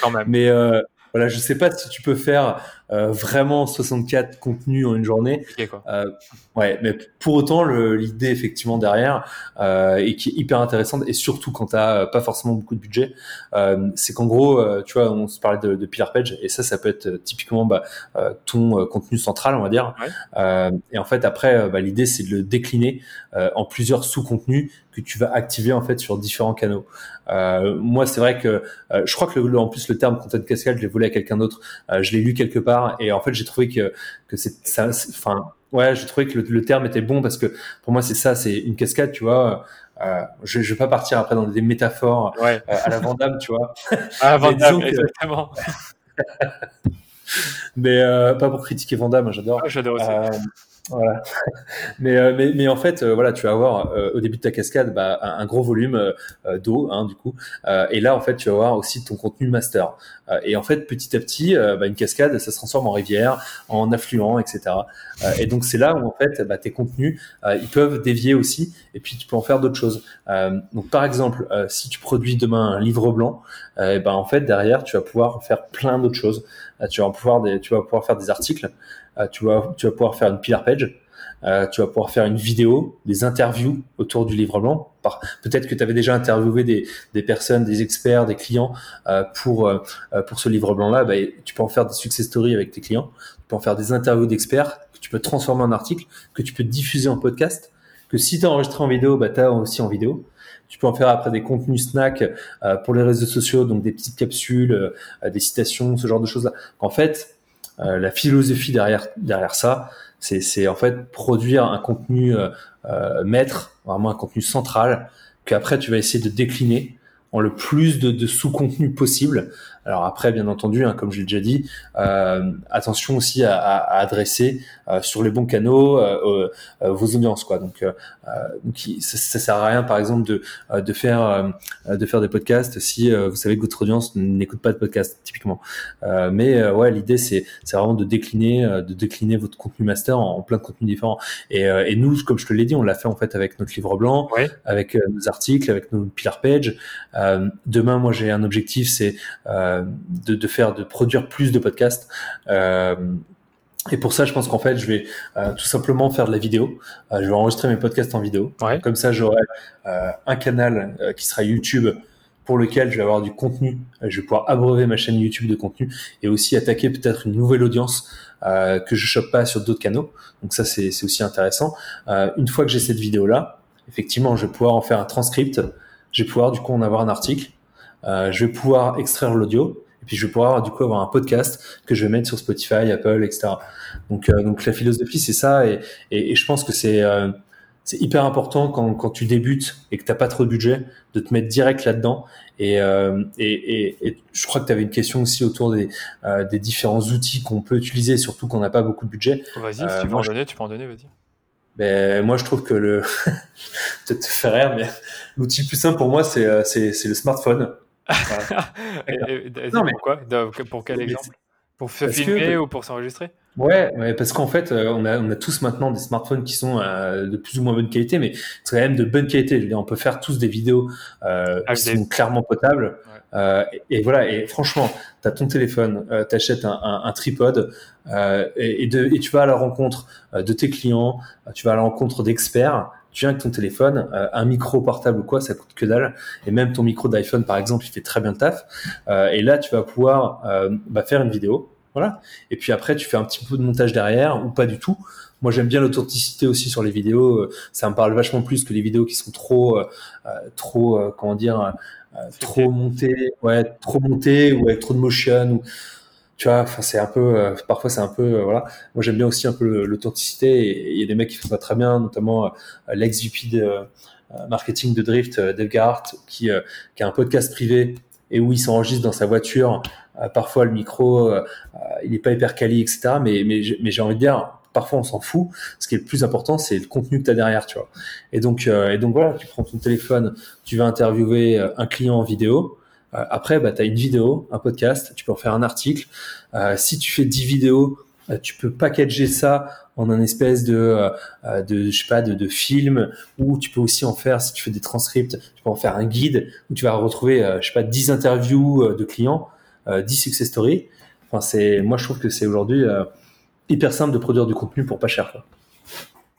Quand même. Mais euh, voilà, je sais pas si tu peux faire euh, vraiment 64 contenus en une journée. Euh, ouais, mais pour autant, l'idée effectivement derrière euh, et qui est hyper intéressante et surtout quand t'as pas forcément beaucoup de budget, euh, c'est qu'en gros, euh, tu vois, on se parlait de, de Pillar Page et ça, ça peut être typiquement bah, ton contenu central, on va dire. et en fait, après, bah, l'idée c'est de le décliner en plusieurs sous-contenus que tu vas activer en fait sur différents canaux. Euh, moi, c'est vrai que euh, je crois que le, en plus le terme content cascade, je l'ai volé à quelqu'un d'autre. Euh, je l'ai lu quelque part et en fait, j'ai trouvé que que c'est ça. Enfin, ouais, j'ai trouvé que le, terme était bon parce que pour moi, c'est ça, c'est une cascade, tu vois. Euh, je, je vais pas partir après dans des métaphores à la Vandame, tu vois. À la Vandame, exactement. mais pas pour critiquer Vandame, j'adore. j'adore aussi. Voilà. mais, euh, mais, mais en fait, euh, voilà, tu vas avoir euh, au début de ta cascade bah, un, gros volume d'eau, hein, du coup. et là, en fait, tu vas avoir aussi ton contenu master. et en fait, petit à petit, bah, une cascade, ça se transforme en rivière, en affluent, etc. et donc, c'est là où en fait, bah, tes contenus, ils peuvent dévier aussi. Et puis, tu peux en faire d'autres choses. donc, par exemple, si tu produis demain un livre blanc, ben en fait, derrière, tu vas pouvoir faire plein d'autres choses. tu vas pouvoir des, tu vas pouvoir faire des articles. Euh, tu, vas, tu vas pouvoir faire une pillar page. Euh, tu vas pouvoir faire une vidéo, des interviews autour du livre blanc. Peut-être que tu avais déjà interviewé des, des, personnes, des experts, des clients euh, pour euh, pour ce livre blanc-là. Bah, tu peux en faire des success stories avec tes clients. Tu peux en faire des interviews d'experts que tu peux transformer en article, que tu peux diffuser en podcast. que si tu as enregistré en vidéo, bah, tu as aussi en vidéo. Tu peux en faire après des contenus snacks euh, pour les réseaux sociaux, donc des petites capsules, euh, des citations, ce genre de choses-là. En fait, euh, la philosophie derrière derrière ça, c'est en fait produire un contenu maître, vraiment un contenu central, qu'après tu vas essayer de décliner en le plus de, de sous-contenu possible alors après, bien entendu, hein, comme je l'ai déjà dit, euh, attention aussi à, à, adresser euh, sur les bons canaux euh, vos audiences, quoi. Donc, donc ça, ça, sert à rien, par exemple, de, de faire de faire des podcasts si vous savez que votre audience n'écoute pas de podcast, typiquement. mais ouais, l'idée c'est c'est vraiment de décliner de décliner votre contenu master en, plein de contenus différents. Et, et nous, comme je te l'ai dit, on l'a fait en fait avec notre livre blanc, avec nos articles, avec nos pillar page. demain, moi, j'ai un objectif, c'est euh, de, faire, de produire plus de podcasts. Euh, et pour ça, je pense qu'en fait, je vais euh, tout simplement faire de la vidéo. je vais enregistrer mes podcasts en vidéo. Comme ça, j'aurai un canal qui sera YouTube pour lequel je vais avoir du contenu. Je vais pouvoir abreuver ma chaîne YouTube de contenu et aussi attaquer peut-être une nouvelle audience que je chope pas sur d'autres canaux. Donc ça, c'est aussi intéressant. une fois que j'ai cette vidéo-là, effectivement, je vais pouvoir en faire un transcript. Je vais pouvoir du coup en avoir un article euh, je vais pouvoir extraire l'audio et puis je vais pouvoir du coup avoir un podcast que je vais mettre sur Spotify, Apple, etc. Donc, euh, donc la philosophie c'est ça et, et, et, je pense que c'est euh, c'est hyper important quand, quand tu débutes et que t'as pas trop de budget de te mettre direct là-dedans. Et, euh, et, et, je crois que tu avais une question aussi autour des, euh, des différents outils qu'on peut utiliser, surtout quand on n'a pas beaucoup de budget. Vas-y, si tu peux en donner, tu peux en donner, vas-y. Ben, moi, je trouve que le, peut-être te faire rire, mais l'outil le plus simple pour moi, c'est, c'est, c'est le smartphone. Non, mais pourquoi? Pour quel exemple? Pour se filmer ou pour s'enregistrer? Ouais, ouais, parce qu'en fait, euh, on a, on a tous maintenant des smartphones qui sont euh, de plus ou moins bonne qualité, mais c'est quand même de bonne qualité. Je veux dire, on peut faire tous des vidéos euh, qui sont clairement potables. Euh, et, voilà, et franchement, tu as ton téléphone, tu achètes un, un, un tripode et, et, de, et tu vas à la rencontre de tes clients, tu vas à la rencontre d'experts tu viens avec ton téléphone, euh, un micro portable ou quoi, ça coûte que dalle. Et même ton micro d'iPhone, par exemple, il fait très bien le taf. Euh, et là, tu vas pouvoir euh, bah, faire une vidéo. Voilà. Et puis après, tu fais un petit peu de montage derrière ou pas du tout. Moi, j'aime bien l'authenticité aussi sur les vidéos. Ça me parle vachement plus que les vidéos qui sont trop, trop, comment dire, trop montées, ouais, trop montées ou avec trop de motion. Ou tu vois enfin c'est un peu euh, parfois c'est un peu euh, voilà moi j'aime bien aussi un peu l'authenticité il y a des mecs qui font ça très bien notamment euh, l'ex VP de marketing de Drift Dave Gart qui qui a un podcast privé et où il s'enregistre dans sa voiture parfois le micro il est pas hyper quali etc mais mais mais j'ai envie de dire parfois on s'en fout. Ce qui est le plus important, c'est le contenu que tu as derrière, tu vois. Et donc, et donc voilà, tu prends ton téléphone, tu vas interviewer un client en vidéo, euh, après, bah, tu as une vidéo, un podcast, tu peux en faire un article. Euh, si tu fais 10 vidéos, euh, tu peux packager ça en un espèce de, de je sais pas, de, de, film, ou tu peux aussi en faire, si tu fais des transcripts, tu peux en faire un guide où tu vas retrouver, je sais pas, 10 interviews de clients, 10 success stories. Enfin, c'est, moi, je trouve que c'est aujourd'hui hyper simple de produire du contenu pour pas cher. Quoi.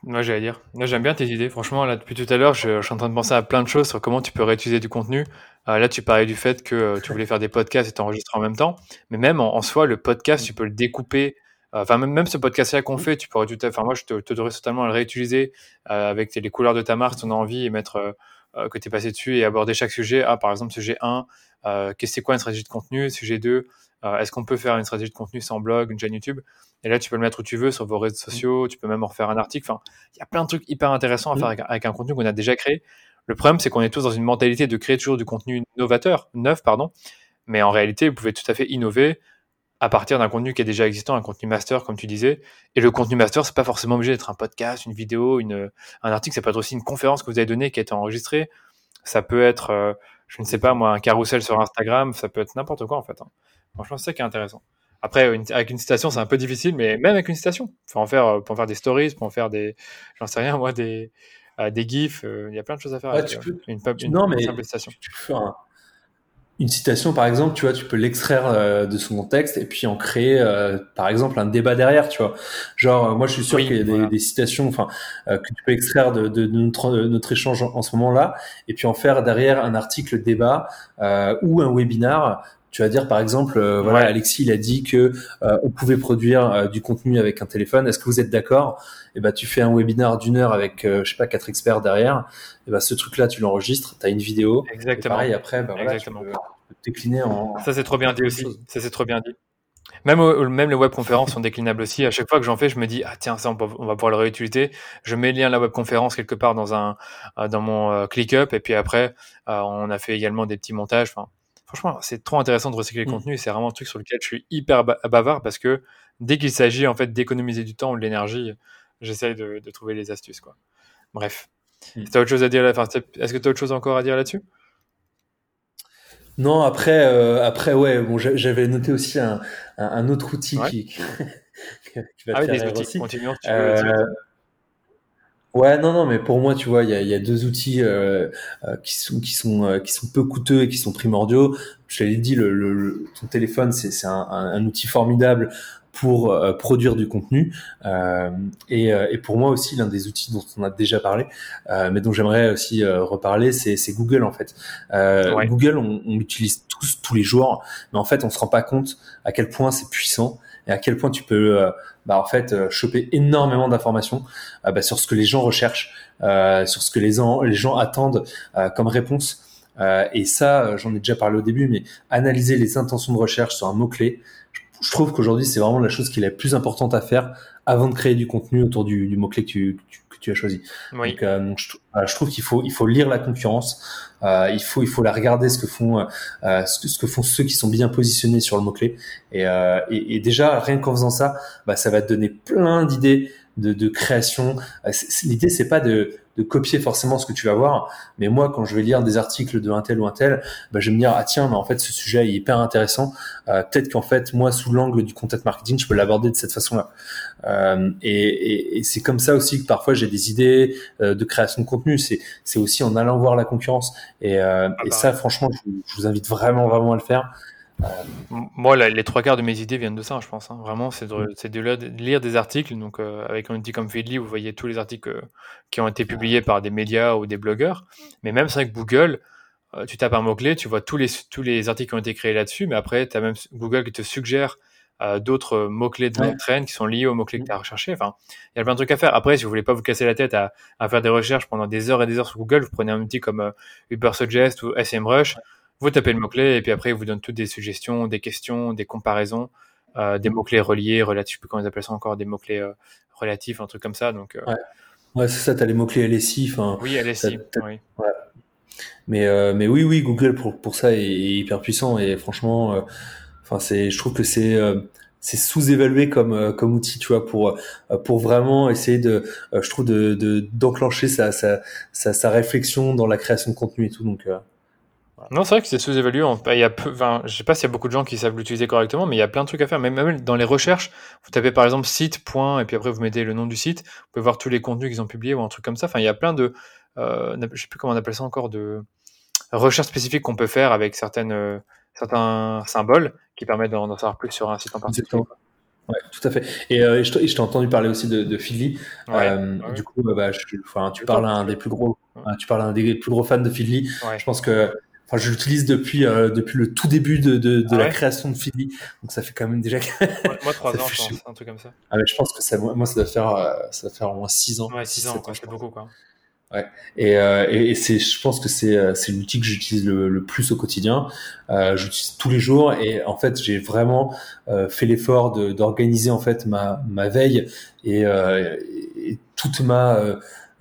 Moi, j'allais dire. Moi, j'aime bien tes idées. Franchement, là, depuis tout à l'heure, je, suis en train de penser à plein de choses sur comment tu peux réutiliser du contenu. Euh, là, tu parlais du fait que euh, tu voulais faire des podcasts et t'enregistrer en même temps. Mais même en, soi, le podcast, tu peux le découper. Euh, enfin, même, ce podcast-là qu'on fait, tu pourrais tout Enfin, moi, je te, te totalement à le réutiliser avec les couleurs de ta marque, ton envie et mettre que tu es passé dessus et aborder chaque sujet. Ah, par exemple, sujet 1, qu'est-ce que c'est quoi une stratégie de contenu? Sujet 2, est-ce qu'on peut faire une stratégie de contenu sans blog, une chaîne YouTube? Et là, tu peux le mettre où tu veux, sur vos réseaux sociaux, tu peux même en refaire un article. Enfin, il y a plein de trucs hyper intéressants à faire avec, avec un contenu qu'on a déjà créé. Le problème, c'est qu'on est tous dans une mentalité de créer toujours du contenu novateur, neuf, pardon. Mais en réalité, vous pouvez tout à fait innover à partir d'un contenu qui est déjà existant, un contenu master, comme tu disais. Et le contenu master, c'est pas forcément obligé d'être un podcast, une vidéo, une, un article. Ça peut être aussi une conférence que vous avez donnée qui a été enregistrée. Ça peut être, euh, je ne sais pas moi, un carrousel sur Instagram. Ça peut être n'importe quoi en fait. Hein. Franchement, c'est ça qui est intéressant. Après, avec une citation, c'est un peu difficile, mais même avec une citation, pour en faire, euh, pour en faire des stories, pour en faire des, j'en sais rien, moi, des, des gifs. Euh, il y a plein de choses à faire. avec, euh, une, non, mais simple citation. Tu, peux une citation, par exemple, tu vois, tu peux l'extraire euh, de son contexte et puis en créer, par exemple, un débat derrière, tu vois. Genre, moi, je suis sûr qu'il y a des, citations, enfin, que tu peux extraire de, de, notre, notre, échange en, ce moment-là et puis en faire derrière un article débat ou un webinar tu vas dire par exemple, euh, voilà, Alexis il a dit que euh, on pouvait produire euh, du contenu avec un téléphone. Est-ce que vous êtes d'accord? Et eh ben tu fais un webinaire d'une heure avec je sais pas quatre experts derrière. Et eh ben ce truc là tu l'enregistres, tu as une vidéo. Exactement. Et pareil après, ben, voilà, tu peux décliner en. Ça c'est trop bien dit aussi. Ça c'est trop bien dit. Même, même les webconférences sont déclinables aussi. À chaque fois que j'en fais, je me dis ah tiens ça on, va pouvoir le réutiliser. Je mets le lien de la webconférence quelque part dans un dans mon ClickUp et puis après on a fait également des petits montages. Enfin, franchement, c'est trop intéressant de recycler le mmh. contenu et c'est vraiment un truc sur lequel je suis hyper bavard parce que dès qu'il s'agit en fait d'économiser du temps ou de l'énergie, j'essaye de, trouver les astuces. Quoi. Bref. Mmh. autre chose à dire Est-ce que tu as autre chose encore à dire là-dessus? Non, après, euh, après ouais, bon, j'avais noté aussi un, autre outil qui, qui, va ah, faire des outils. Continuons, tu Ouais, non, non, mais pour moi, tu vois, il y a, y a, deux outils euh, euh, qui sont qui sont euh, qui sont peu coûteux et qui sont primordiaux. Je l'ai dit, le, le, ton téléphone, c'est c'est un, un, outil formidable pour produire du contenu et, et pour moi aussi l'un des outils dont on a déjà parlé, mais dont j'aimerais aussi reparler, c'est Google en fait. Google, on, on l'utilise tous tous les jours, mais en fait, on se rend pas compte à quel point c'est puissant et à quel point tu peux bah, en fait euh, choper énormément d'informations euh, bah, sur ce que les gens recherchent, euh, sur ce que les, les gens attendent comme réponse. et ça, j'en ai déjà parlé au début, mais analyser les intentions de recherche sur un mot-clé, je trouve qu'aujourd'hui, c'est vraiment la chose qui est la plus importante à faire avant de créer du contenu autour du, du mot-clé que tu, que tu, as choisi. Oui. Donc, euh, je, trouve qu'il faut, il faut lire la concurrence, euh, il, faut, il faut la regarder ce que, font, euh, ce, que, ce que font ceux qui sont bien positionnés sur le mot-clé. Et, euh, et, et, déjà, rien qu'en faisant ça, bah, ça va te donner plein d'idées de, de création. Euh, l'idée, c'est pas de, de copier forcément ce que tu vas voir. Mais moi, quand je vais lire des articles de un tel ou un tel, bah, je vais me dire ah tiens, mais en fait ce sujet est hyper intéressant. Euh, Peut-être qu'en fait moi, sous l'angle du content marketing, je peux l'aborder de cette façon-là. Euh, et, et, et c'est comme ça aussi que parfois j'ai des idées euh, de création de contenu. C'est c'est aussi en allant voir la concurrence. Et, euh, ah et bah ça, franchement, je, je, vous invite vraiment vraiment à le faire. Moi, les trois quarts de mes idées viennent de ça, je pense. Hein. Vraiment, c'est de, lire des articles. Donc, euh, avec un outil comme Feedly, vous voyez tous les articles euh, qui ont été publiés par des médias ou des blogueurs. Mais même avec Google, euh, tu tapes un mot-clé, tu vois tous les, tous les articles qui ont été créés là-dessus. Mais après, tu as même Google qui te suggère d'autres mots-clés de ouais. qui sont liés aux mots-clés que tu as recherchés. Enfin, il y a plein de trucs à faire. Après, si vous voulez pas vous casser la tête à, faire des recherches pendant des heures et des heures sur Google, vous prenez un outil comme Ubersuggest ou SMrush. Vous tapez le mot-clé et puis après, il vous donne toutes des suggestions, des questions, des comparaisons, euh, des mots-clés reliés, relatifs, je sais plus comment ils appellent ça encore, des mots-clés euh, relatifs, un truc comme ça. Donc, euh, ouais. ouais c'est ça, tu as les mots-clés LSI. Oui, LSI. Oui. Ouais. Mais, mais oui, oui, Google pour, pour ça est, hyper puissant et franchement, enfin c'est, je trouve que c'est c'est sous-évalué comme comme outil, tu vois, pour pour vraiment essayer de, je trouve de d'enclencher sa, sa, sa sa réflexion dans la création de contenu et tout. Donc non, c'est vrai que c'est sous-évalué. Il y a enfin, je sais pas s'il y a beaucoup de gens qui savent l'utiliser correctement, mais il y a plein de trucs à faire. Même, même dans les recherches, vous tapez par exemple site, point, et puis après vous mettez le nom du site. Vous pouvez voir tous les contenus qu'ils ont publiés ou un truc comme ça. Enfin, il y a plein de, euh, je sais plus comment on appelle ça encore, de recherches spécifiques qu'on peut faire avec certaines, euh, certains symboles qui permettent d'en savoir plus sur un site en particulier. Ouais, tout à fait. Et, euh, je t'ai entendu parler aussi de, de. Euh, du coup, bah, je, enfin, tu parles à un des plus gros, tu parles à un des plus gros fans de Feedly. Je pense que Enfin, je l'utilise depuis euh, depuis le tout début de, de, de ah la création de Philly, donc ça fait quand même déjà. moi, trois ans, je pense, un truc comme ça. Ah, mais je pense que ça, moi, ça doit faire euh, ça doit faire au moins six ans. Ouais, six ans, c'est beaucoup quoi. Ouais. Et, euh, et, c'est, je pense que c'est euh, c'est l'outil que j'utilise le, le, plus au quotidien. Euh, j'utilise tous les jours et en fait j'ai vraiment euh, fait l'effort d'organiser en fait ma ma veille et, et toute ma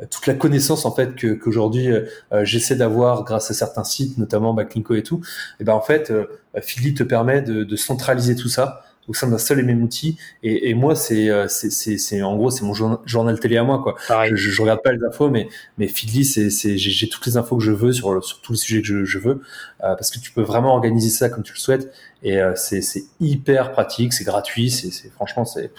toute la connaissance en fait que qu'aujourd'hui euh, euh, j'essaie d'avoir grâce à certains sites, notamment Backlinko et tout, et ben en fait, euh, Philly te permet de, de, centraliser tout ça au sein d'un seul et même outil. Et, et moi, c'est c'est c'est en gros c'est mon journal, télé à moi quoi. Je, je, regarde pas les infos, mais mais Feedly c'est c'est j'ai toutes les infos que je veux sur sur tous les sujets que je, je veux euh, parce que tu peux vraiment organiser ça comme tu le souhaites et euh, c'est c'est hyper pratique, c'est gratuit, c'est franchement c'est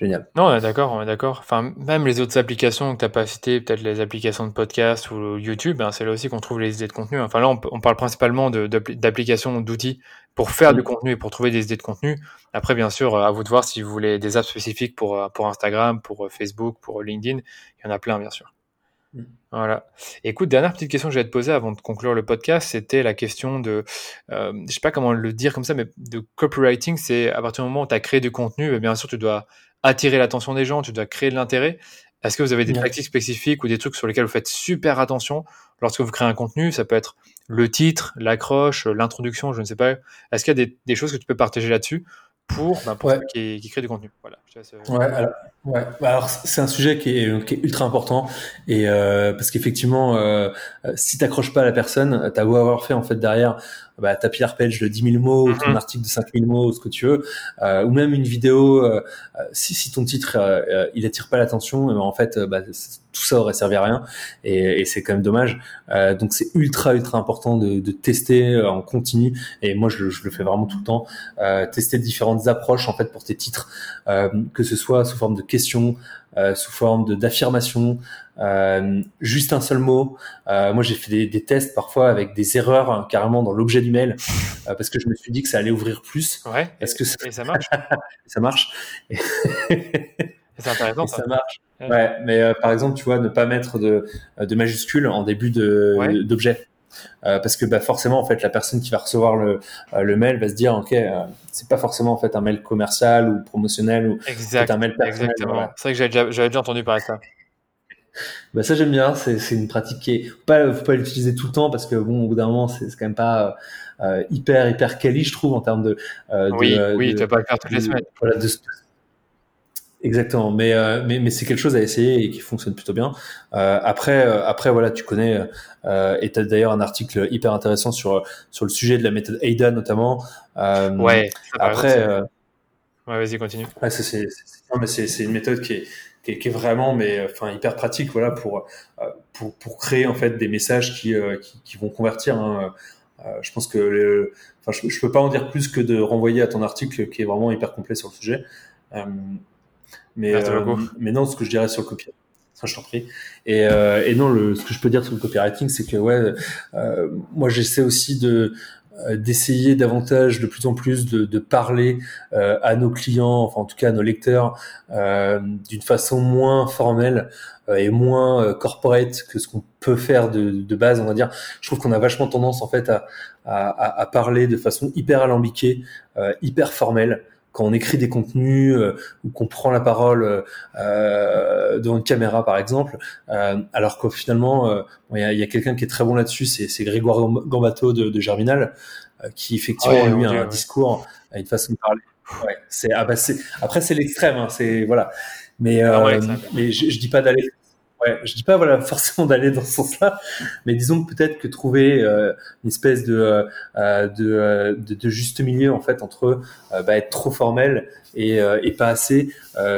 Génial. Non, on est d'accord, on est d'accord. Enfin, même les autres applications que tu n'as pas citées, peut-être les applications de podcast ou YouTube, hein, c'est là aussi qu'on trouve les idées de contenu. Enfin, là, on, parle principalement d'applications, d'outils pour faire du contenu et pour trouver des idées de contenu. Après, bien sûr, à vous de voir si vous voulez des apps spécifiques pour, pour Instagram, pour Facebook, pour LinkedIn. Il y en a plein, bien sûr. Voilà. Écoute, dernière petite question que j'allais te poser avant de conclure le podcast, c'était la question de, euh, je sais pas comment le dire comme ça, mais de copywriting, c'est à partir du moment où tu as créé du contenu, bien sûr, tu dois attirer l'attention des gens, tu dois créer de l'intérêt. Est-ce que vous avez des tactiques spécifiques ou des trucs sur lesquels vous faites super attention lorsque vous créez un contenu? Ça peut être le titre, l'accroche, l'introduction, je ne sais pas. Est-ce qu'il y a des, des, choses que tu peux partager là-dessus pour, ben, pour qui, qui créent du contenu? Voilà. Euh, ouais, alors, ouais. Bah, alors c'est un sujet qui est, qui est, ultra important et euh, parce qu'effectivement, euh, si t'accroches pas à la personne, t'as beau avoir fait en fait derrière bah, ta PR page de 10 000 mots, ton mhm. article de 5 000 mots, ce que tu veux, euh, ou même une vidéo, euh, si, si ton titre euh, il attire pas l'attention, eh ben, en fait, bah, tout ça aurait servi à rien et, et c'est quand même dommage. donc c'est ultra ultra important de, de, tester en continu et moi je, je, le fais vraiment tout le temps, tester différentes approches en fait pour tes titres, que ce soit sous forme de questions, sous forme d'affirmations, euh, juste un seul mot. Euh, moi, j'ai fait des, des, tests parfois avec des erreurs hein, carrément dans l'objet du mail euh, parce que je me suis dit que ça allait ouvrir plus. Ouais. Est-ce que ça... Et ça marche Ça marche. C'est intéressant. Ça. ça. marche. Ouais, mais euh, par exemple, tu vois, ne pas mettre de, de majuscules en début de d'objet. Euh, parce que bah, forcément en fait la personne qui va recevoir le, le mail va se dire ok c'est pas forcément en fait un mail commercial ou promotionnel ou exact, un mail personnel. Exactement. C'est vrai que j'avais déjà, j'avais déjà entendu parler de ça. Bah ça j'aime bien, c'est, c'est une pratique qui est pas faut pas l'utiliser tout le temps parce que bon au bout d'un moment c'est, c'est quand même pas euh, hyper hyper quali je trouve en termes de, euh, oui de, oui tu vas pas le faire toutes les semaines voilà, de, exactement. Mais euh, mais mais c'est quelque chose à essayer et qui fonctionne plutôt bien. Euh, après euh, après voilà tu connais euh, et t'as d'ailleurs un article hyper intéressant sur sur le sujet de la méthode AIDA notamment. Ouais après ouais vas-y continue. Ouais, c'est, c'est, une méthode qui est qui est, qui est, vraiment mais enfin hyper pratique voilà pour pour pour créer en fait des messages qui qui, qui, vont convertir hein. je pense que le, enfin je, je peux pas en dire plus que de renvoyer à ton article qui est vraiment hyper complet sur le sujet mais mais non ce que je dirais sur le je t'en prie et, et non le ce que je peux dire sur le copywriting c'est que ouais moi j'essaie aussi de euh, d'essayer davantage de plus en plus de, de parler euh, à nos clients, enfin en tout cas à nos lecteurs, euh, d'une façon moins formelle euh, et moins euh, corporate que ce qu'on peut faire de, de, base, on va dire. Je trouve qu'on a vachement tendance en fait à, à, à parler de façon hyper alambiquée, hyper formelle quand on écrit des contenus euh, ou qu'on prend la parole euh, devant une caméra par exemple, euh, alors que finalement il y a, y a quelqu'un qui est très bon là-dessus, c'est Grégoire Gambato de, de Germinal, qui effectivement lui a un discours, a une façon de parler. Ouais, c'est ah bah après c'est l'extrême, hein, c'est voilà. Mais ah mais je, je dis pas d'aller Ouais, je dis pas voilà forcément d'aller dans ce sens-là, mais disons peut-être que trouver euh, une espèce de, euh, euh, de, de, juste milieu en fait entre bah, être trop formel et, et pas assez,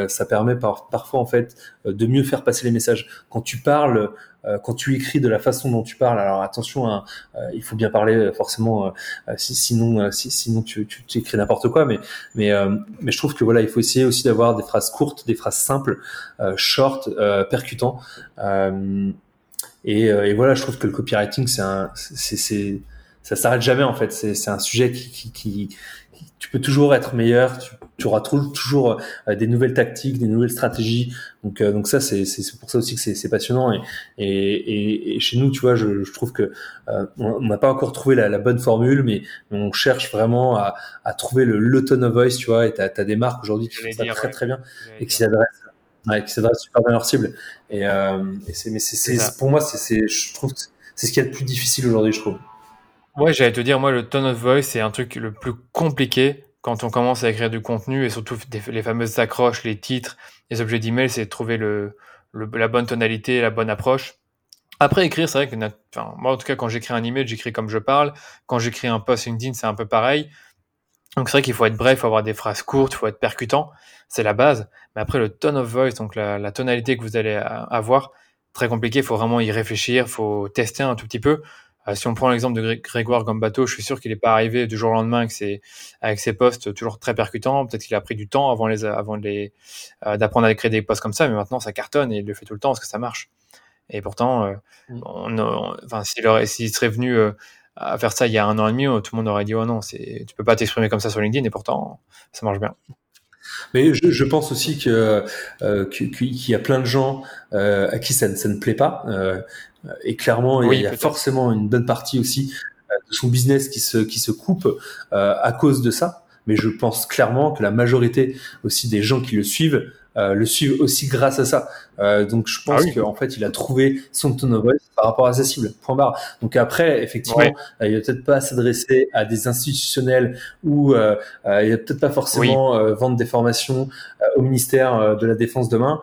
ça permet par, parfois en fait de mieux faire passer les messages. Quand tu parles euh, quand tu écris de la façon dont tu parles, alors attention, hein, euh, il faut bien parler euh, forcément, si, sinon, si, sinon tu, tu, écris n'importe quoi. Mais, mais, mais je trouve que voilà, il faut essayer aussi d'avoir des phrases courtes, des phrases simples, short, percutants. Et, et, voilà, je trouve que le copywriting, c'est un, c'est, ça s'arrête jamais en fait. C'est, un sujet qui, qui, qui, tu peux toujours être meilleur, tu, tu auras toujours euh, des nouvelles tactiques, des nouvelles stratégies. Donc, euh, donc ça, c'est, c'est pour ça aussi que c'est, passionnant. Et, et, et, chez nous, tu vois, je, je trouve que euh, on n'a pas encore trouvé la, la, bonne formule, mais on cherche vraiment à, à trouver le, le tone of voice, tu vois. Et tu as, des marques aujourd'hui qui font ça très très bien et qui s'adressent ouais, qui s'adressent super bien à leur cible. Et, euh, et c'est, mais c'est, pour moi, c'est, c'est, je trouve que c'est ce qui est le plus difficile aujourd'hui, je trouve. Ouais, j'allais te dire, moi, le tone of voice, c'est un truc le plus compliqué quand on commence à écrire du contenu et surtout les fameuses accroches, les titres, les objets d'email, c'est trouver le, la bonne tonalité, la bonne approche. Après, écrire, c'est vrai que, enfin, moi, en tout cas, quand j'écris un email, j'écris comme je parle. Quand j'écris un post LinkedIn, c'est un peu pareil. Donc, c'est vrai qu'il faut être bref, il faut avoir des phrases courtes, il faut être percutant. C'est la base. Mais après, le tone of voice, donc la, la tonalité que vous allez avoir, très compliqué. Il faut vraiment y réfléchir, il faut tester un tout petit peu. Euh, si on prend l'exemple de Grégoire Gambato, je suis sûr qu'il n'est pas arrivé du jour au lendemain avec ses, avec ses posts toujours très percutants. Peut-être qu'il a pris du temps avant les, avant les, euh, d'apprendre à créer des posts comme ça, mais maintenant ça cartonne et il le fait tout le temps parce que ça marche. Et pourtant, euh, mm. on, enfin, s'il serait venu à faire ça il y a un an et demi, tout le monde aurait dit oh non, c'est, tu peux pas t'exprimer comme ça sur LinkedIn et pourtant ça marche bien. Mais je, pense aussi que qu'il y a plein de gens à qui ça, ne plaît pas. et clairement, il y a forcément une bonne partie aussi de son business qui se qui se coupe à cause de ça. Mais je pense clairement que la majorité aussi des gens qui le suivent euh, le suivent aussi grâce à ça. Euh, donc je pense ah qu'en fait il a trouvé son tone of voice par rapport à sa cible. Point barre. Donc après effectivement euh, il va peut-être pas s'adresser à des institutionnels ou euh, il va peut-être pas forcément vendre des formations au ministère de la Défense demain.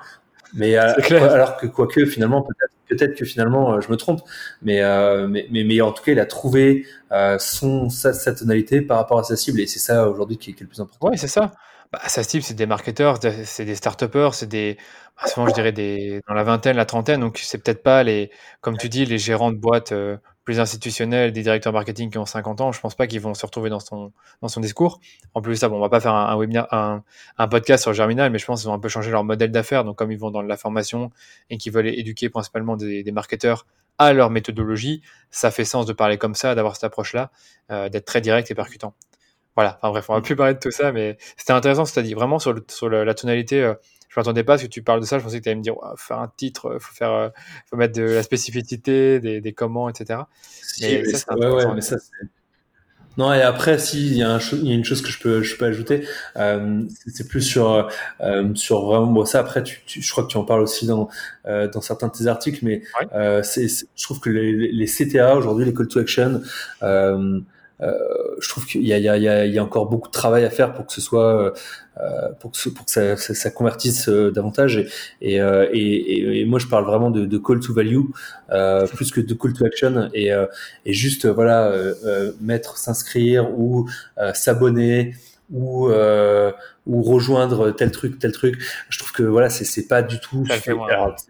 Mais alors que quoique finalement peut-être peut-être que finalement je me trompe, mais, mais, mais, en tout cas il a trouvé son sa, sa, tonalité par rapport à sa cible et c'est ça aujourd'hui qui, qui, est le plus important. Oui, c'est ça bah, ça type, c'est des marketeurs, c'est des start-upers, c'est des, bah, souvent je dirais des, dans la vingtaine, la trentaine, donc c'est peut-être pas les, comme tu dis, les gérants de boîtes euh, plus institutionnels, des directeurs marketing qui ont 50 ans, je pense pas qu'ils vont se retrouver dans son, dans son discours. En plus, ça, bon, on va pas faire un, webinaire, un, un, podcast sur Germinal, mais je pense qu'ils ont un peu changé leur modèle d'affaires. Donc, comme ils vont dans la formation et qu'ils veulent éduquer principalement des, des marketeurs à leur méthodologie, ça fait sens de parler comme ça, d'avoir cette approche-là, euh, d'être très direct et percutant. Voilà, enfin bref, on va mm. plus parler de tout ça, mais c'était intéressant ce que tu as dit. Vraiment, sur, sur la tonalité, euh, je m'attendais pas, parce que tu parles de ça, je pensais que tu allais me dire, faire un titre, il faut, faire, euh, faut mettre de la spécificité, des, des comment, etc. mais, ça, ouais, ouais, mais ça, non, et après, si, il y, a il y a une chose que je peux, je peux ajouter, euh, c'est plus sur, euh, sur vraiment, bon, ça après, tu, tu, je crois que tu en parles aussi dans, euh, dans certains de tes articles, mais euh, je trouve que les, les CTA aujourd'hui, les call to action, euh, euh, je trouve qu'il y a, il y, a, il y a encore beaucoup de travail à faire pour que ce soit euh, pour que, pour que ça, ça, ça convertisse euh, davantage. Et, et, et, et, moi je parle vraiment de, de call to value euh, plus que de call to action. Et, et juste voilà euh, mettre s'inscrire ou s'abonner ou ou rejoindre tel truc tel truc. Je trouve que voilà c'est pas du tout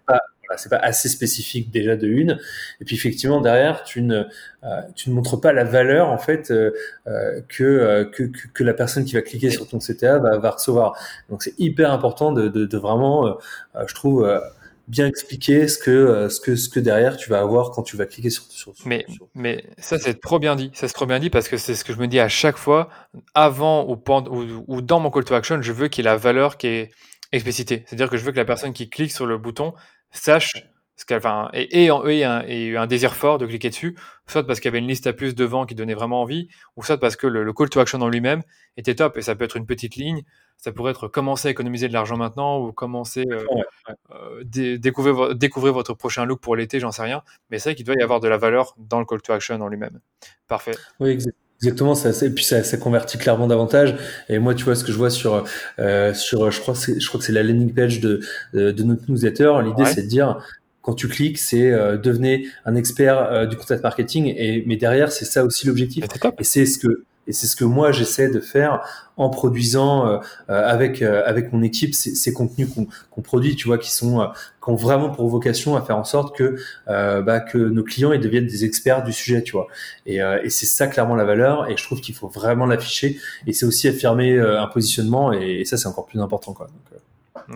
pas c'est pas assez spécifique déjà de une. Et puis effectivement derrière, tu ne euh, tu ne montres pas la valeur en fait euh, euh que, que, que la personne qui va cliquer sur ton CTA va, va recevoir. Donc c'est hyper important de, de, de vraiment, je trouve bien expliquer ce que ce que ce que derrière tu vas avoir quand tu vas cliquer sur. sur, mais mais ça c'est trop bien dit, ça c'est trop bien dit parce que c'est ce que je me dis à chaque fois avant ou pendant ou, ou dans mon call to action, je veux qu'il y ait la valeur qui est explicitée. C'est-à-dire que je veux que la personne qui clique sur le bouton sache ce qu'elle, enfin, et, et, et, un, et un désir fort de cliquer dessus, soit parce qu'il y avait une liste à plus devant qui donnait vraiment envie, ou soit parce que le, call to action en lui-même était top. Et ça peut être une petite ligne, ça pourrait être commencer à économiser de l'argent maintenant, ou commencer euh, euh, découvrir, découvrir votre prochain look pour l'été, j'en sais rien. Mais c'est vrai qu'il doit y avoir de la valeur dans le call to action en lui-même. Parfait. Oui, exactement. Exactement, ça, et puis ça, ça, convertit clairement davantage. Et moi, tu vois, ce que je vois sur, euh, sur, je crois, je crois que c'est la landing page de, de, de notre newsletter. L'idée, c'est de dire, quand tu cliques, c'est euh, devenez un expert euh, du content marketing. Et mais derrière, c'est ça aussi l'objectif. Et c'est ce que et c'est ce que moi j'essaie de faire en produisant euh, euh, avec euh, avec mon équipe ces, ces contenus qu'on produit, tu vois, qui sont qui ont vraiment pour vocation à faire en sorte que bah, que nos clients ils deviennent des experts du sujet, tu vois. Et, et c'est ça clairement la valeur. Et je trouve qu'il faut vraiment l'afficher. Et c'est aussi affirmer un positionnement. Et, ça c'est encore plus important, quoi.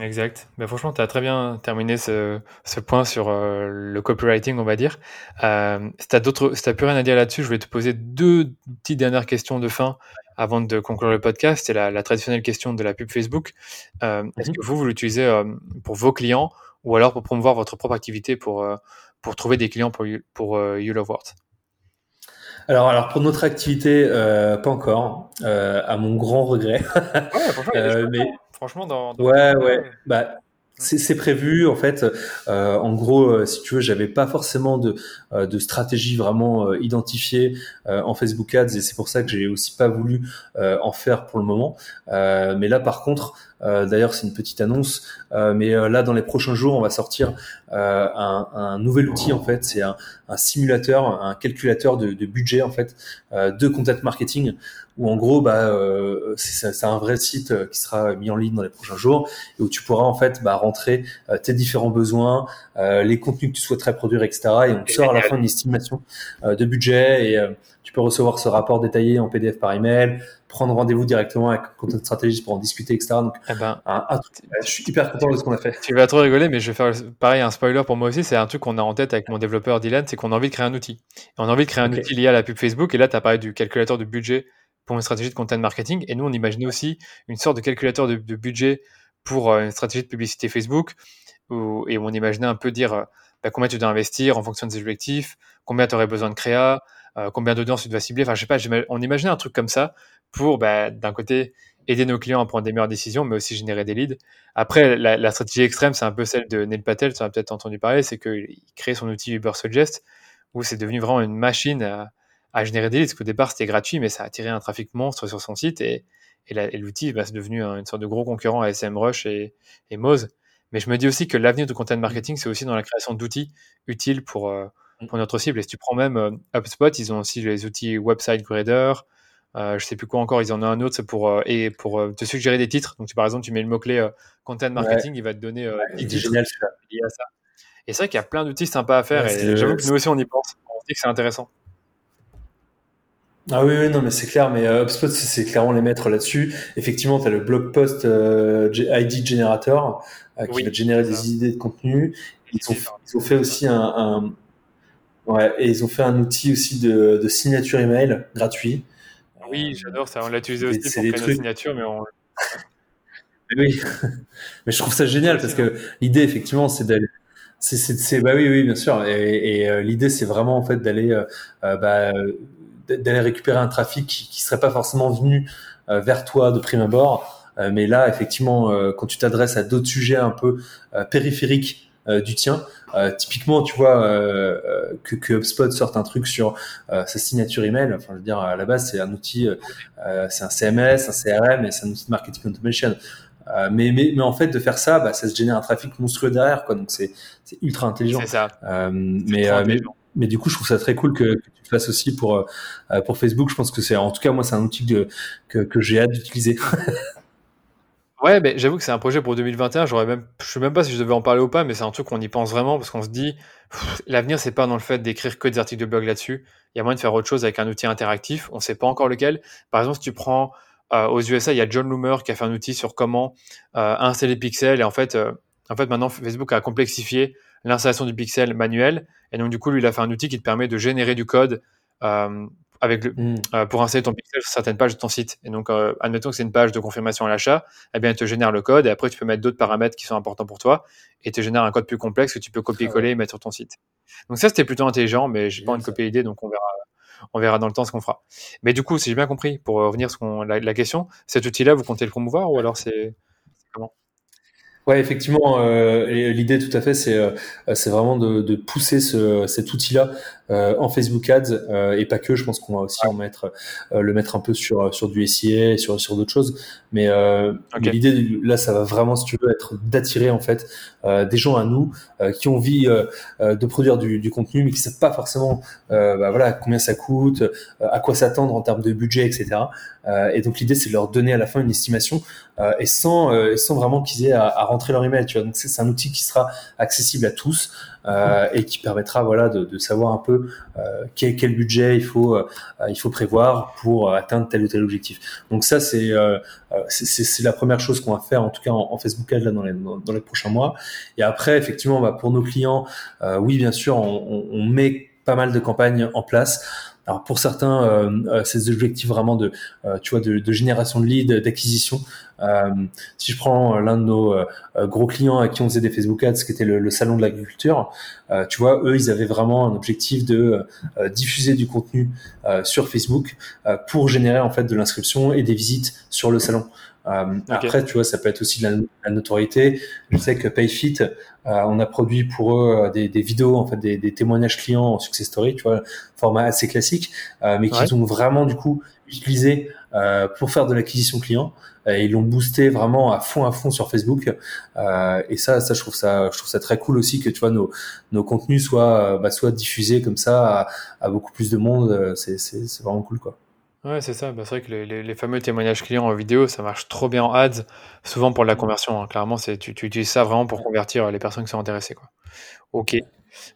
Exact. Mais franchement, tu as très bien terminé ce, ce point sur euh, le copywriting, on va dire. Euh, si tu n'as plus rien à dire là-dessus, je vais te poser deux petites dernières questions de fin avant de conclure le podcast. C'est la, la, traditionnelle question de la pub Facebook. Euh, Est-ce mhm. que vous, vous l'utilisez euh, pour vos clients ou alors pour promouvoir votre propre activité pour, euh, pour trouver des clients pour, pour You Love Words? Alors, alors pour notre activité, pas encore, à mon grand regret. Ouais, mais Franchement, dans. Ouais, ouais. Bah, c'est prévu en fait. Euh, en gros, euh, si tu veux, j'avais pas forcément de, euh, de stratégie vraiment euh, identifiée en Facebook Ads et c'est pour ça que j'ai aussi pas voulu en faire pour le moment. mais là, par contre, d'ailleurs, c'est une petite annonce. mais là, dans les prochains jours, on va sortir un, un, nouvel outil en fait. C'est un, un, simulateur, un calculateur de, de budget en fait de content marketing où en gros, bah, euh, c'est un vrai site euh, qui sera mis en ligne dans les prochains jours et où tu pourras en fait bah, rentrer euh, tes différents besoins, les contenus que tu souhaiterais produire, etc. Et on te sort à la fin une estimation de budget et tu peux recevoir ce rapport détaillé en PDF par email, prendre rendez-vous directement avec content stratégiste pour en discuter, etc. Donc, eh ben, je suis hyper content de ce qu'on a fait. Tu vas trop rigoler, mais je vais faire pareil, un spoiler pour moi aussi. C'est un truc qu'on a en tête avec mon développeur Dylan, c'est qu'on a envie de créer un outil. on a envie de créer un outil lié à la pub Facebook. Et là, tu as parlé du calculateur de budget pour une stratégie de content marketing. Et nous, on imaginait aussi une sorte de calculateur de, budget pour euh, une stratégie de publicité Facebook, et on imaginait un peu dire euh, bah, combien tu dois investir en fonction des objectifs, combien tu aurais besoin de créa, euh, combien d'audience tu dois cibler. Enfin, je sais pas, on imaginait un truc comme ça pour, bah, d'un côté, aider nos clients à prendre des meilleures décisions, mais aussi générer des leads. Après, la, stratégie extrême, c'est un peu celle de Neil Patel, tu en as peut-être entendu parler, c'est qu'il crée son outil Uber Suggest, où c'est devenu vraiment une machine à, à générer des leads, parce qu'au départ, c'était gratuit, mais ça a attiré un trafic monstre sur son site, et, et l'outil, bah, c'est devenu une sorte de gros concurrent à SMrush et, et Moz. Mais je me dis aussi que l'avenir du content marketing, c'est aussi dans la création d'outils utiles pour, euh, mm. pour notre cible. Et si tu prends même euh, HubSpot, ils ont aussi les outils Website Grader, euh, je sais plus quoi encore, ils en ont un autre, c'est pour, euh, et pour euh, te suggérer des titres. Donc, tu, par exemple, tu mets le mot-clé content marketing, il va te donner des titres génial, liés à ça. Et c'est vrai qu'il y a plein d'outils sympas à faire et j'avoue que nous aussi, on y pense. On dit que c'est intéressant. Ah oui, oui, non, mais c'est clair, mais HubSpot, c'est clairement les maîtres là-dessus. Effectivement, tu as le blog post ID Generator qui va générer des idées de contenu. Ils ont, ils ont fait aussi un, un, ouais, et ils ont fait un outil aussi de, de signature email gratuit. Oui, j'adore ça. On l'a utilisé aussi pour créer nos signatures, mais on. oui, mais je trouve ça génial parce que l'idée, effectivement, c'est d'aller. C'est, bah oui, oui, bien sûr. Et, euh, l'idée, c'est vraiment en fait d'aller, euh, euh, bah, d'aller récupérer un trafic qui, qui serait pas forcément venu vers toi de prime abord. mais là, effectivement, quand tu t'adresses à d'autres sujets un peu périphériques euh, du tien. Euh, typiquement, tu vois euh, que, que HubSpot sorte un truc sur sa signature email. Enfin, je veux dire, à la base, c'est un outil, c'est un CMS, un CRM et c'est un outil de marketing automation. mais, mais, mais en fait, de faire ça, bah, ça se génère un trafic monstrueux derrière, quoi. Donc c'est ultra intelligent. C'est ça. mais, mais, mais, du coup, je trouve ça très cool que, que tu fasses aussi pour pour Facebook. Je pense que c'est, en tout cas, moi, c'est un outil que, que j'ai hâte d'utiliser. Ouais, mais j'avoue que c'est un projet pour 2021. J'aurais même, je sais même pas si je devais en parler ou pas, mais c'est un truc qu'on y pense vraiment parce qu'on se dit, l'avenir, c'est pas dans le fait d'écrire que des articles de blog là-dessus. Il y a moyen de faire autre chose avec un outil interactif. On sait pas encore lequel. Par exemple, si tu prends euh, aux USA, il y a John Loomer qui a fait un outil sur comment euh, installer Pixel. Et en fait, euh, en fait, maintenant, Facebook a complexifié l'installation du pixel manuel. Et donc, du coup, lui, il a fait un outil qui te permet de générer du code avec le, mm. euh, pour installer ton pixel sur certaines pages de ton site. Et donc, euh, admettons que c'est une page de confirmation à l'achat, eh bien, elle te génère le code et après, tu peux mettre d'autres paramètres qui sont importants pour toi et te génère un code plus complexe que tu peux copier-coller et mettre sur ton site. Donc, ça, c'était plutôt intelligent, mais j'ai pas envie de copier l'idée, donc on verra, on verra dans le temps ce qu'on fera. Mais du coup, si j'ai bien compris, pour revenir sur la, la question, cet outil-là, vous comptez le promouvoir ou alors c'est comment? Ouais, effectivement, euh, l'idée tout à fait, c'est euh, c'est vraiment de, de pousser ce, cet outil-là euh, en Facebook Ads euh, et pas que. Je pense qu'on va aussi en mettre euh, le mettre un peu sur sur du SIA et sur sur d'autres choses. Mais, l'idée là, ça va vraiment, si tu veux, être d'attirer en fait des gens à nous qui ont envie de produire du, du, contenu, mais qui savent pas forcément, bah, voilà, combien ça coûte, à quoi s'attendre en termes de budget, etc. et donc l'idée, c'est de leur donner à la fin une estimation et sans sans vraiment qu'ils aient à, à rentrer leur email. Tu vois, donc c'est un outil qui sera accessible à tous. Euh, et qui permettra voilà de, de savoir un peu euh, quel, quel, budget il faut euh, il faut prévoir pour atteindre tel ou tel objectif. Donc ça c'est c'est la première chose qu'on va faire en tout cas en, Facebook Ads là dans les dans les prochains mois. Et après effectivement bah, pour nos clients, oui bien sûr on, on met pas mal de campagnes en place. Alors pour certains, euh, euh, des objectifs vraiment de, euh, tu vois, de, de, génération de leads, d'acquisition. Euh, si je prends l'un de nos gros clients à qui on faisait des Facebook Ads, qui était le, le salon de l'agriculture, tu vois, eux, ils avaient vraiment un objectif de diffuser du contenu sur Facebook pour générer en fait de l'inscription et des visites sur le salon. Euh, Après, tu vois, ça peut être aussi de la, notoriété. Je sais que PayFit, euh, on a produit pour eux euh, des, des vidéos, en fait, des, des, témoignages clients en success story, tu vois, format assez classique, euh, mais qui ont vraiment du coup utilisé euh, pour faire de l'acquisition client. Et ils l'ont boosté vraiment à fond à fond sur Facebook. et ça, ça je trouve ça, je trouve ça très cool aussi que tu vois nos nos contenus soient bah, soient diffusés comme ça à, à beaucoup plus de monde. C'est c'est vraiment cool quoi. Ouais, c'est ça. Bah, c'est vrai que les, les, fameux témoignages clients en vidéo, ça marche trop bien en ads, souvent pour la conversion. Hein. Clairement, c'est, tu, tu, utilises ça vraiment pour convertir les personnes qui sont intéressées. Quoi. Ok.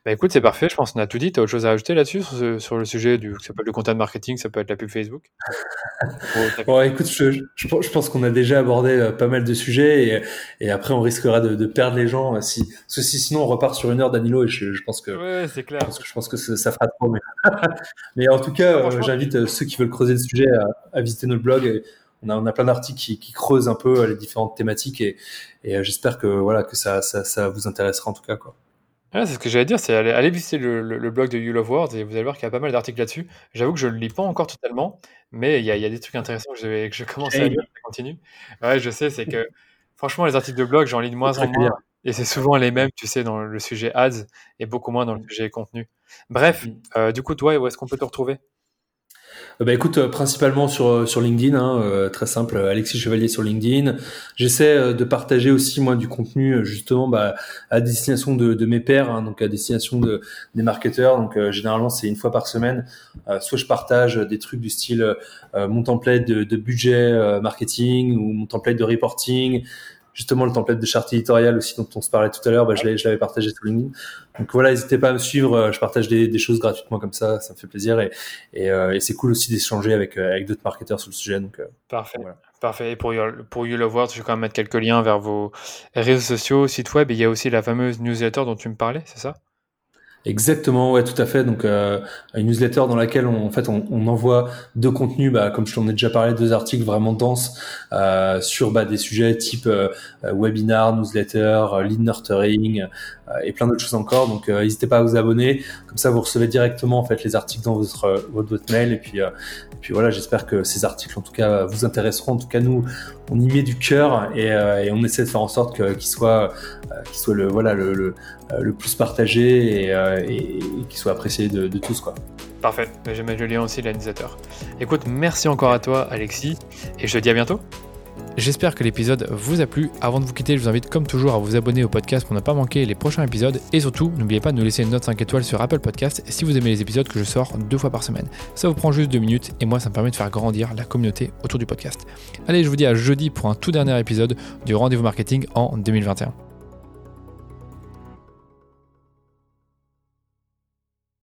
Bah écoute, c'est parfait, je pense qu'on a tout dit. Tu as autre chose à ajouter là-dessus, sur, le sujet du, ça peut être le content marketing, ça peut être la pub Facebook? Bon, écoute, je, pense qu'on a déjà abordé euh, pas mal de sujets et, après on risquera de, perdre les gens si, parce sinon on repart sur une heure d'Anilo et je, pense que. Ouais, c'est clair. Je pense que, ça, fera trop. Mais, en tout cas, euh, j'invite euh, ceux qui veulent creuser le sujet à, visiter notre blog. Et on, a, on a plein d'articles qui, creusent un peu les différentes thématiques et, j'espère que, voilà, que ça, ça, ça vous intéressera en tout cas. Quoi c'est ce que j'allais dire, c'est aller, visiter le, blog de You Love Words et vous allez voir qu'il y a pas mal d'articles là-dessus. J'avoue que je ne le lis pas encore totalement, mais il y a, des trucs intéressants que je, que je commence à lire, ça continue. Ouais, je sais, c'est que franchement, les articles de blog, j'en lis de moins en moins. Et c'est souvent les mêmes, tu sais, dans le sujet ads et beaucoup moins dans le mmh. sujet contenu. Bref, mmh. euh, du coup, toi, où est-ce qu'on peut te retrouver? Bah écoute, euh, principalement sur euh, sur LinkedIn, hein, très simple, Alexis Chevalier sur LinkedIn. J'essaie de partager aussi moi du contenu justement bah, à destination de, de mes pairs, hein, donc à destination de des marketeurs. Donc généralement c'est une fois par semaine. soit je partage des trucs du style mon template de, de budget marketing ou mon template de reporting, justement le template de charte éditoriale aussi dont on se parlait tout à l'heure, bah, je l'avais partagé sur LinkedIn. Donc voilà, n'hésitez pas à me suivre. Euh, je partage des, des, choses gratuitement comme ça, ça me fait plaisir et, et, euh, et c'est cool aussi d'échanger avec euh, avec d'autres marketeurs sur le sujet. Donc parfait. Parfait. Et pour pour You Love Words, je vais quand même mettre quelques liens vers vos réseaux sociaux, site web. Et il y a aussi la fameuse newsletter dont tu me parlais, c'est ça? Exactement, ouais, tout à fait. Donc, euh, une newsletter dans laquelle on, en fait, on, on envoie deux contenus, bah, comme je t'en ai déjà parlé, deux articles vraiment denses euh, sur bah, des sujets type euh, webinar, newsletter, lead nurturing et plein d'autres choses encore. Donc, n'hésitez pas à vous abonner. Comme ça, vous recevez directement en fait les articles dans votre votre, votre mail. Et puis, et puis voilà, j'espère que ces articles, en tout cas, vous intéresseront. En tout cas, nous, on y met du cœur et, on essaie de faire en sorte qu'ils soient, qu'ils soient le voilà le, le, plus partagé et et, qui soit apprécié de, tous. Quoi. Parfait, j'ai mis le lien aussi l'animateur. Écoute, merci encore à toi Alexis, et je te dis à bientôt. J'espère que l'épisode vous a plu. Avant de vous quitter, je vous invite comme toujours à vous abonner au podcast pour ne pas manquer les prochains épisodes. Et surtout, n'oubliez pas de nous laisser une note 5 étoiles sur Apple Podcast si vous aimez les épisodes que je sors deux fois par semaine. Ça vous prend juste deux minutes et moi ça me permet de faire grandir la communauté autour du podcast. Allez, je vous dis à jeudi pour un tout dernier épisode du Rendez-vous Marketing en 2021.